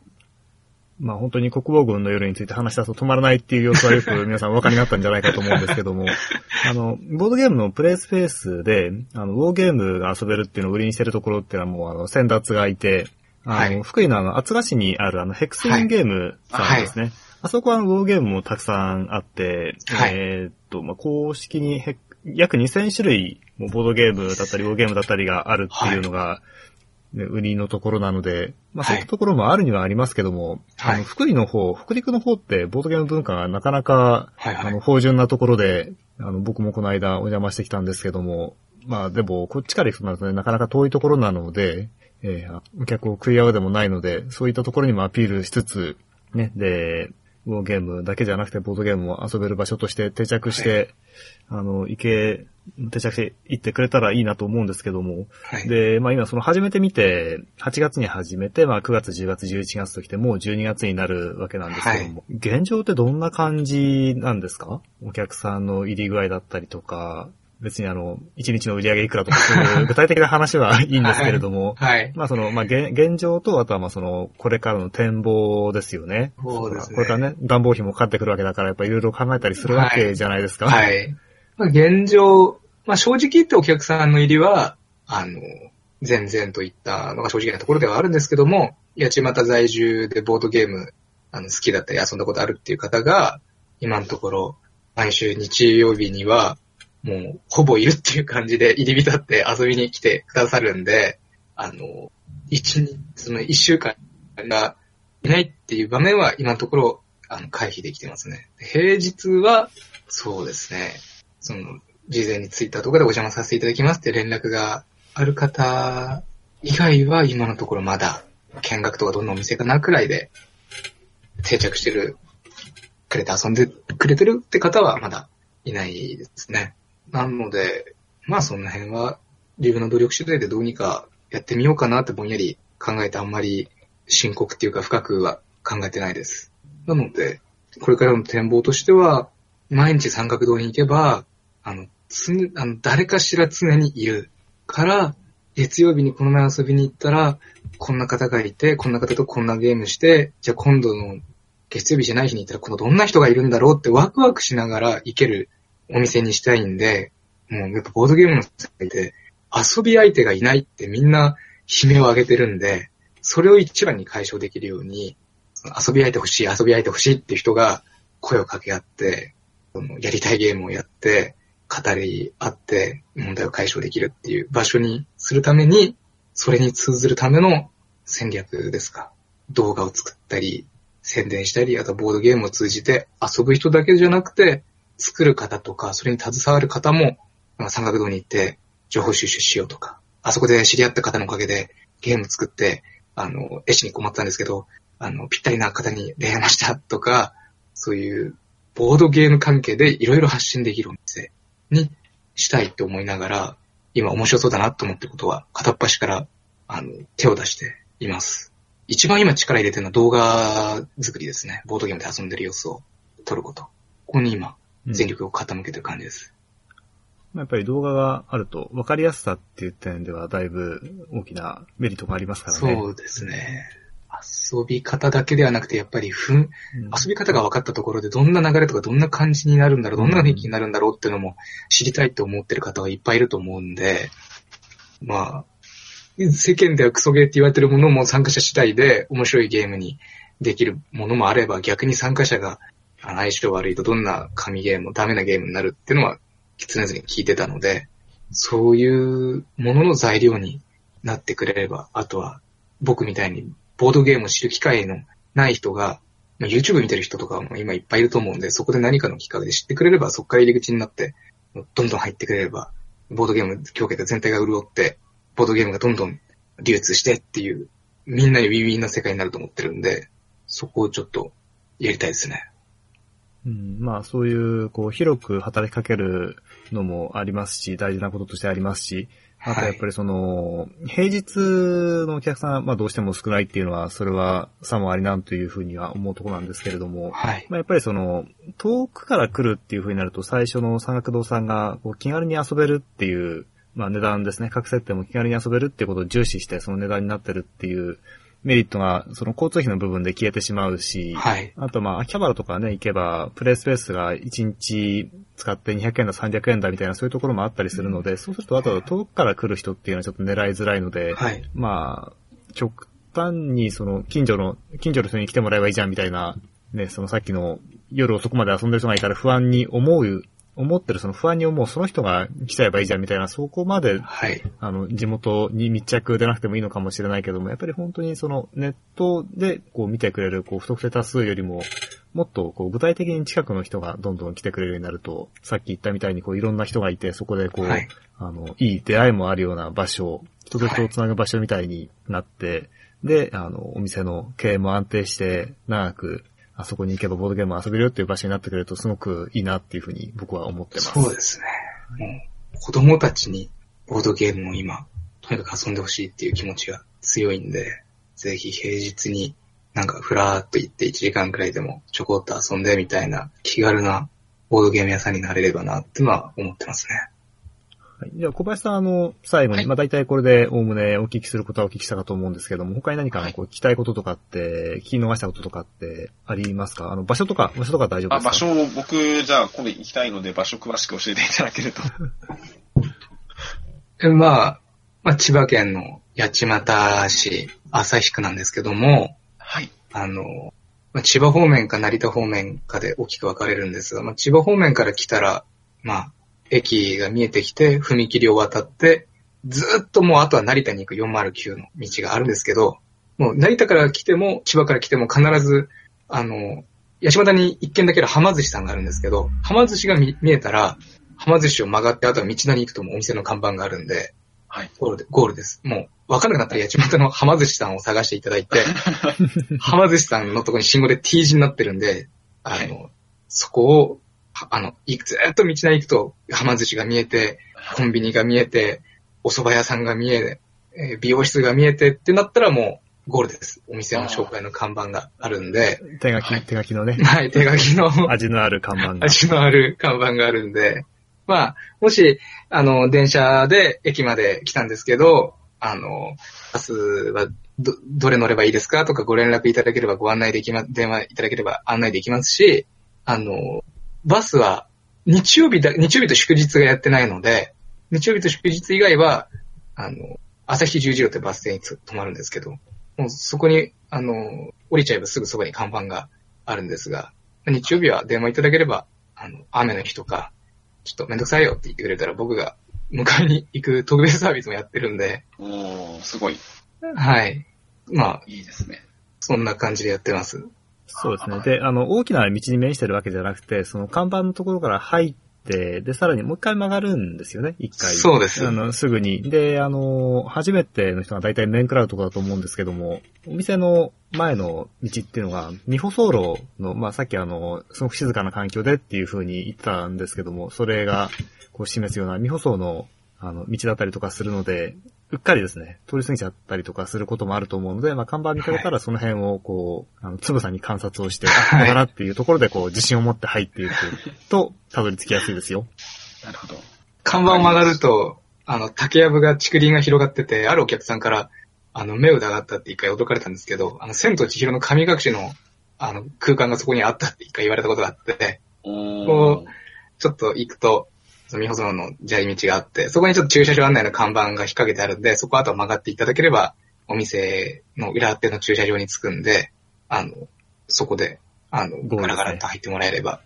まあ本当に国防軍の夜について話し出すと止まらないっていう様子はよく 皆さんお分かりになったんじゃないかと思うんですけども、あの、ボードゲームのプレイスペースで、あの、ウォーゲームが遊べるっていうのを売りにしてるところっていうのはもう、あの、先達がいて、あの、
はい。
福井のあの、厚賀市にあるあの、ヘクスインゲームさんですね。あそこはウォーゲームもたくさんあって、
はい。
えーっと、まあ、公式にヘ約2000種類、もうボードゲームだったり、ウォーゲームだったりがあるっていうのが、ね売りのところなので、まあ、そういったところもあるにはありますけども、
はい。
あの、福井の方、北陸の方ってボードゲーム文化がなかなか、
はいはい。
あの、芳醇なところで、あの、僕もこの間お邪魔してきたんですけども、まあでも、こっちから行くとなるとね、なかなか遠いところなので、えーお客を食い合うでもないので、そういったところにもアピールしつつ、ね、で、ウォーゲームだけじゃなくてボードゲームも遊べる場所として定着して、あの、行け、定着して行ってくれたらいいなと思うんですけども、
はい。
で、まあ今その始めてみて、8月に始めて、まあ9月、10月、11月ときて、もう12月になるわけなんですけども、現状ってどんな感じなんですか？お客さんの入り具合だったりとか、別にあの、1日の売り上げいくらとか、そういう 具体的な話はいいんですけれども、
はい。
まあその、まあ現現状と、あとはまあその、これからの展望ですよね。
そうですね
これからね、暖房費もかかってくるわけだから、やっぱいろいろ考えたりするわけじゃないですか。
はい。まあ、現状、まあ、正直言ってお客さんの入りは、あの、全然といったのが正直なところではあるんですけども、八街在住でボードゲーム、あの、好きだったり遊んだことあるっていう方が、今のところ、毎週日曜日には、もう、ほぼいるっていう感じで入り浸って遊びに来てくださるんで、あの、一日、その一週間がいないっていう場面は今のところ、あの、回避できてますね。平日は、そうですね。その、事前にツイッターとかでお邪魔させていただきますって連絡がある方以外は今のところまだ見学とかどんなお店かなくらいで定着してる、くれて遊んでくれてるって方はまだいないですね。なので、まあその辺は自分の努力次第でどうにかやってみようかなってぼんやり考えてあんまり深刻っていうか深くは考えてないです。なので、これからの展望としては、毎日三角堂に行けば、あの、つあの誰かしら常にいるから、月曜日にこの前遊びに行ったら、こんな方がいて、こんな方とこんなゲームして、じゃあ今度の月曜日じゃない日に行ったら、このどんな人がいるんだろうってワクワクしながら行けるお店にしたいんで、もうやっぱボードゲームの世界で遊び相手がいないってみんな悲鳴を上げてるんで、それを一番に解消できるように、遊び相手欲しい、遊び相手欲しいっていう人が声を掛け合って、やりたいゲームをやって、語り合って問題を解消できるっていう場所にするために、それに通ずるための戦略ですか。動画を作ったり、宣伝したり、あとボードゲームを通じて遊ぶ人だけじゃなくて、作る方とか、それに携わる方も、まあ三角堂に行って情報収集しようとか、あそこで知り合った方のおかげでゲーム作って、あの、絵師に困ったんですけど、あの、ぴったりな方に出会いましたとか、そういうボードゲーム関係でいろいろ発信できるお店にしたいって思いながら、今面白そうだなと思ってことは片っ端から、あの、手を出しています。一番今力入れてるのは動画作りですね。ボードゲームで遊んでる様子を撮ること。ここに今、全力を傾けてる感じです。
まあやっぱり動画があると分かりやすさっていう点ではだいぶ大きなメリットがありますからね。
そうですね。遊び方だけではなくて、やっぱりふん、
うん
遊び方が分かったところでどんな流れとかどんな感じになるんだろう、どんな雰囲気になるんだろうっていうのも知りたいと思ってる方はいっぱいいると思うんで、まあ、世間ではクソゲーって言われてるものも参加者次第で面白いゲームにできるものもあれば、逆に参加者が相性悪いとどんな神ゲームもダメなゲームになるっていうのは常々聞いてたので、そういうものの材料になってくれれば、あとは僕みたいにボードゲームを知る機会のない人が、まあ YouTube 見てる人とかも今いっぱいいると思うんで、そこで何かのきっかけで知ってくれれば、そこから入り口になって、どんどん入ってくれれば、ボードゲーム協会が全体が潤って、ボードゲームがどんどん流通してっていう、みんなにウィンウィンな世界になると思ってるんで、そこをちょっとやりたいですね。
うん、まあそういう、こう、広く働きかけるのもありますし、大事なこととしてありますし、あとやっぱりその、平日のお客さん、まあどうしても少ないっていうのは、それはさもありなんというふうには思うところなんですけれども、
はい。
まあやっぱりその、遠くから来るっていうふうになると、最初の山岳堂さんがこう気軽に遊べるっていう、まあ値段ですね、各設定も気軽に遊べるっていうことを重視して、その値段になってるっていうメリットが、その交通費の部分で消えてしまうし、
はい。
あとまあ、秋葉原とかね、行けば、プレイスペースが1日使って200円だ、300円だみたいなそういうところもあったりするので、そうするとあと遠くから来る人っていうのはちょっと狙いづらいので、
はい。
まあ、極端にその近所の、近所の人に来てもらえばいいじゃんみたいな、ね、そのさっきの夜遅くまで遊んでる人がいたら不安に思う、思ってるその不安に思うその人が来ちゃえばいいじゃんみたいな、そこまで
はい。
あの、地元に密着でなくてもいいのかもしれないけども、やっぱり本当にそのネットでこう見てくれるこう不特定多数よりも、もっとこう具体的に近くの人がどんどん来てくれるようになると、さっき言ったみたいにこういろんな人がいて、そこでこう、
はい
あの、いい出会いもあるような場所、人と人をつなぐ場所みたいになって、で、あの、お店の経営も安定して、長く、あそこに行けばボードゲーム遊べるよっていう場所になってくれるとすごくいいなっていうふうに僕は思ってます。
そうですね。もう、子供たちにボードゲームを今、とにかく遊んでほしいっていう気持ちが強いんで、ぜひ平日になんかふらーっと行って1時間くらいでもちょこっと遊んでみたいな気軽なボードゲーム屋さんになれればなってのは思ってますね。
はい、じゃあ小林さん、あの、最後に、
はい。
まあ大体これでおおむねお聞きすることはお聞きしたかと思うんですけども、他に何か
はい。
こう聞きたいこととかって、聞き逃したこととかってありますか？あの、場所とか、場所とか大丈夫
あ、
ですか？
場所を僕、じゃあ今度行きたいので場所詳しく教えていただけると。
えまあ、まあ、千葉県の八街市旭区なんですけども、
はい。
あの、まあ、千葉方面か成田方面かで大きく分かれるんですが、まあ、千葉方面から来たら、まあ、駅が見えてきて、踏切を渡って、ずーっともうあとは成田に行く409の道があるんですけど、もう成田から来ても、千葉から来ても必ず、あの、八幡に一軒だけの浜寿司さんがあるんですけど、浜寿司が見見えたら、浜寿司を曲がって、あとは道なりに行くともうお店の看板があるんで、
はい。
ゴールで、ゴールです。もう、わかんなくなったら八幡の浜寿司さんを探していただいて、浜寿司さんのところに信号で T 字になってるんで、あの、そこを、はあの、いくずーっと道なり行くと、浜寿司が見えて、コンビニが見えて、お蕎麦屋さんが見え、えー美容室が見えてってなったらもう、ゴールです。お店の紹介の看板があるんで、
手書き、
はい。
手書きのね、
はい、手書きの。
味のある看板が。
味のある看板があるんで、まあ、もし、あの、電車で駅まで来たんですけど、あの、バスはど、どれ乗ればいいですかとかご連絡いただければご案内できま、電話いただければ案内できますし、あの、バスは日曜日だ、日曜日と祝日がやってないので、日曜日と祝日以外は、あの、朝日十字路ってバス停につ止まるんですけど、もうそこに、あの、降りちゃえばすぐそばに看板があるんですが、日曜日は電話いただければ、あの、雨の日とか、ちょっとめんどくさいよって言ってくれたら僕が迎えに行く特別サービスもやってるんで、
おー、すごい。
はい。まあ、
いいですね。
そんな感じでやってます。
そうですね。で、あの、大きな道に面してるわけじゃなくて、その看板のところから入って、で、さらにもう一回曲がるんですよね、一回。
そうです
あの、すぐに。で、あの、初めての人が大体面食らうところだと思うんですけども、お店の前の道っていうのが、二歩走路の、まあ、さっきあの、すごく静かな環境でっていう風に言ってたんですけども、それが、こう示すような二歩走の、あの、道だったりとかするので、うっかりですね、通り過ぎちゃったりとかすることもあると思うので、まあ、看板見かけたらその辺をこう、あの、つぶさに観察をして、あ、ここだなっていうところでこう、自信を持って入っていくと、たどり着きやすいですよ。
なるほど。
看板を曲がると、あの、竹やぶが竹林が広がってて、あるお客さんから、あの、目を疑ったって一回驚かれたんですけど、あの、千と千尋の神隠しの、あの、空間がそこにあったって一回言われたことがあって、
うーん
こちょっと行くと、その美穂園の砂利道があって、そこにちょっと駐車場案内の看板が引っ掛けてあるんで、そこあとは曲がっていただければ、お店の裏手の駐車場に着くんで、あの、そこで、あの、ガラガラっと入ってもらえれば。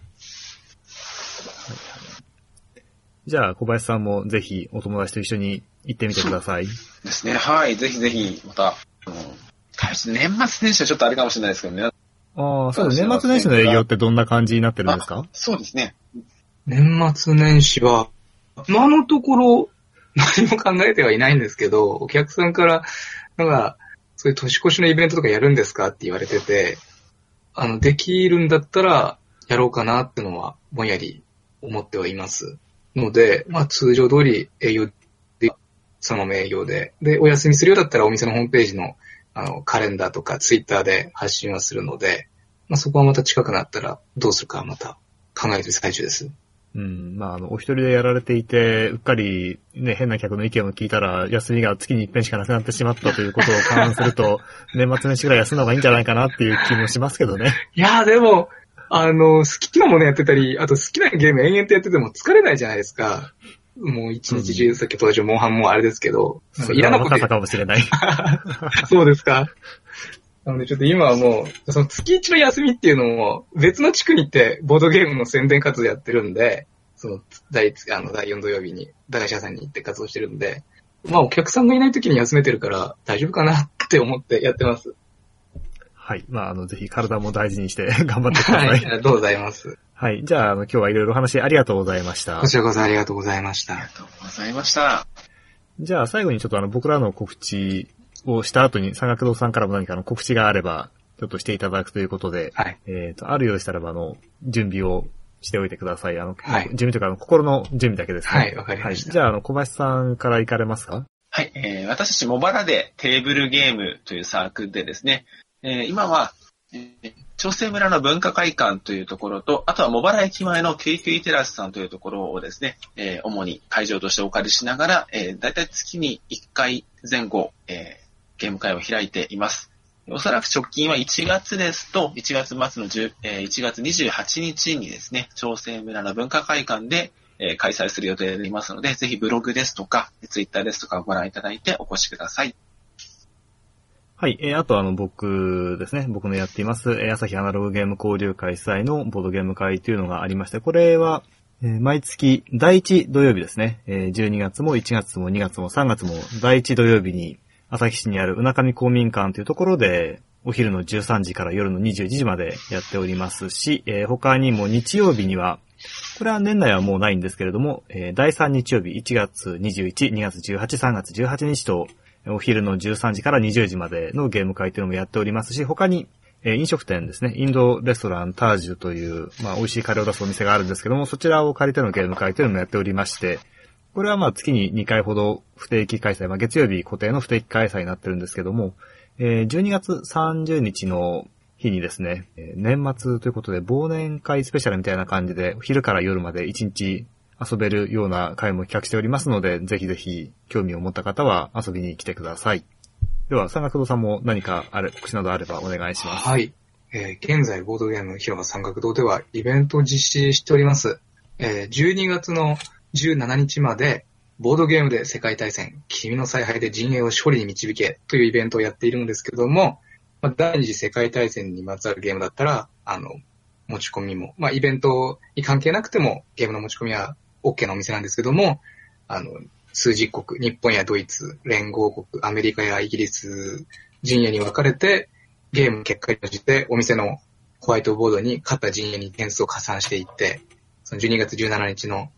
じゃあ、小林さんもぜひお友達と一緒に行ってみてください。
ですね。はい。ぜひぜひ、また、あの、開始年末年始はちょっとあれかもしれないですけどね。
ああ、そうですね。年末年始の営業ってどんな感じになってるんですか？
そうですね。
年末年始は、今のところ何も考えてはいないんですけど、お客さんから、なんか、そういう年越しのイベントとかやるんですかって言われてて、あの、できるんだったらやろうかなってのは、ぼんやり思ってはいます。ので、まあ通常通り営業で、そのまま営業で、で、お休みするようだったらお店のホームページの、あの、カレンダーとかツイッターで発信はするので、まあそこはまた近くなったらどうするかまた考えてる最中です。
うん。まあ、あの、お一人でやられていて、うっかり、ね、変な客の意見を聞いたら、休みが月に一遍しかなくなってしまったということを勘案すると、年末年始ぐらい休んだ方がいいんじゃないかなっていう気もしますけどね。
いやーでも、あの、好きなものやってたり、あと好きなゲーム延々とやってても疲れないじゃないですか。もう一日中、さっき登場モンハンもあれですけど、いらなこと
若さかもしれない。
そうですか。なのでちょっと今はもう、その月一の休みっていうのも、別の地区に行ってボードゲームの宣伝活動やってるんで、その第あの第4土曜日に、駄菓子屋さんに行って活動してるんで、まあお客さんがいない時に休めてるから大丈夫かなって思ってやってます。
はい。まあ、あの、ぜひ体も大事にして 頑張ってくださ。
はいい。ありがとうございます。
はい。じゃあ、あの、今日はいろいろお話ありがとうございました
こ。ちらこそありがとうございました
あり。がとうございました。
じゃあ、最後にちょっとあの、僕らの告知をした後に、三学堂さんからも何かの告知があれば、ちょっとしていただくということで、
はい。
えっ、と、あるようでしたらば、あの、準備をしておいてください。あの、
はい
準備というか、心の準備だけですね。
はいわかりました
はい。じゃあ、あの、小林さんから行かれますか？
はい、えー私たちモバラでテーブルゲームというサークルでですね、えー今は、えー長生村の文化会館というところと、あとは茂原駅前のキュイキュイテラスさんというところをですね、えー主に会場としてお借りしながら、えー、だいたい月に1回前後、えーゲーム会を開いています。おそらく直近は1月ですと、1月末の10、えー1月28日にですね、長生村の文化会館で、えー開催する予定でいますので、ぜひブログですとか、ツイッターですとかをご覧いただいてお越しください。
はい。えーあとあの、僕ですね。僕のやっています、えー朝日アナログゲーム交流会主催のボードゲーム会というのがありまして、これは、えー毎月第1土曜日ですね。えー12月も1月も2月も3月も第1土曜日に、朝日市にあるうなかみ公民館というところで、お昼の13時から夜の21時までやっておりますし、えー他にも日曜日には、これは年内はもうないんですけれども、えー第3日曜日1月21、2月18、3月18日と、お昼の13時から20時までのゲーム会というのもやっておりますし、他に、えー飲食店ですね、インドレストランタージュという、まあ、美味しいカレーを出すお店があるんですけども、そちらを借りてのゲーム会というのもやっておりまして、これはまあ月に2回ほど不定期開催、まあ月曜日固定の不定期開催になってるんですけども、えー12月30日の日にですね、年末ということで忘年会スペシャルみたいな感じで、昼から夜まで1日遊べるような会も企画しておりますので、ぜひぜひ興味を持った方は遊びに来てください。では、三学堂さんも何かあれ、告知などあればお願いします。
はい。えー現在、ボードゲーム広場三角堂ではイベントを実施しております。えー12月の17日まで、ボードゲームで世界大戦、君の采配で陣営を勝利に導けというイベントをやっているんですけども、まあ、第二次世界大戦にまつわるゲームだったら、あの、持ち込みも、まあ、イベントに関係なくても、ゲームの持ち込みは OK なお店なんですけども、あの、数十国、日本やドイツ、連合国、アメリカやイギリス陣営に分かれて、ゲーム結果に応じてお店のホワイトボードに勝った陣営に点数を加算していって、その12月17日の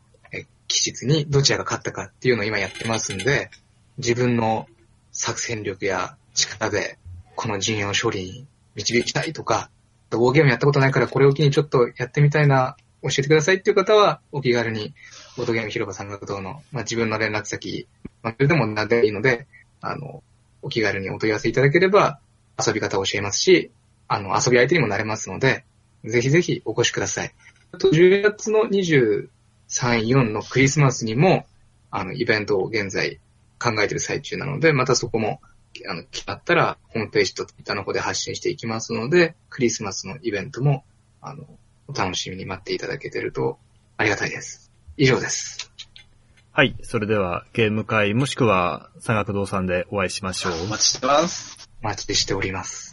期日にどちらが勝ったかっていうのを今やってますんで、自分の作戦力や力でこの陣営を勝利に導きたいとか、ウォーゲームやったことないからこれを機にちょっとやってみたいな、教えてくださいっていう方は、お気軽に、ボードゲーム広場三角堂の、まあ、自分の連絡先、まあ、それでも何でもいいので、あの、お気軽にお問い合わせいただければ、遊び方を教えますし、あの、遊び相手にもなれますので、ぜひぜひお越しください。あと、10月の23、4のクリスマスにも、あの、イベントを現在考えている最中なので、またそこも、あの、決まったら、ホームページとツイッターの方で発信していきますので、クリスマスのイベントも、あの、お楽しみに待っていただけてるとありがたいです。以上です。
はい。それでは、ゲーム会もしくは、三学堂さんでお会いしましょう。
お待ちしてます。
お待ちしております。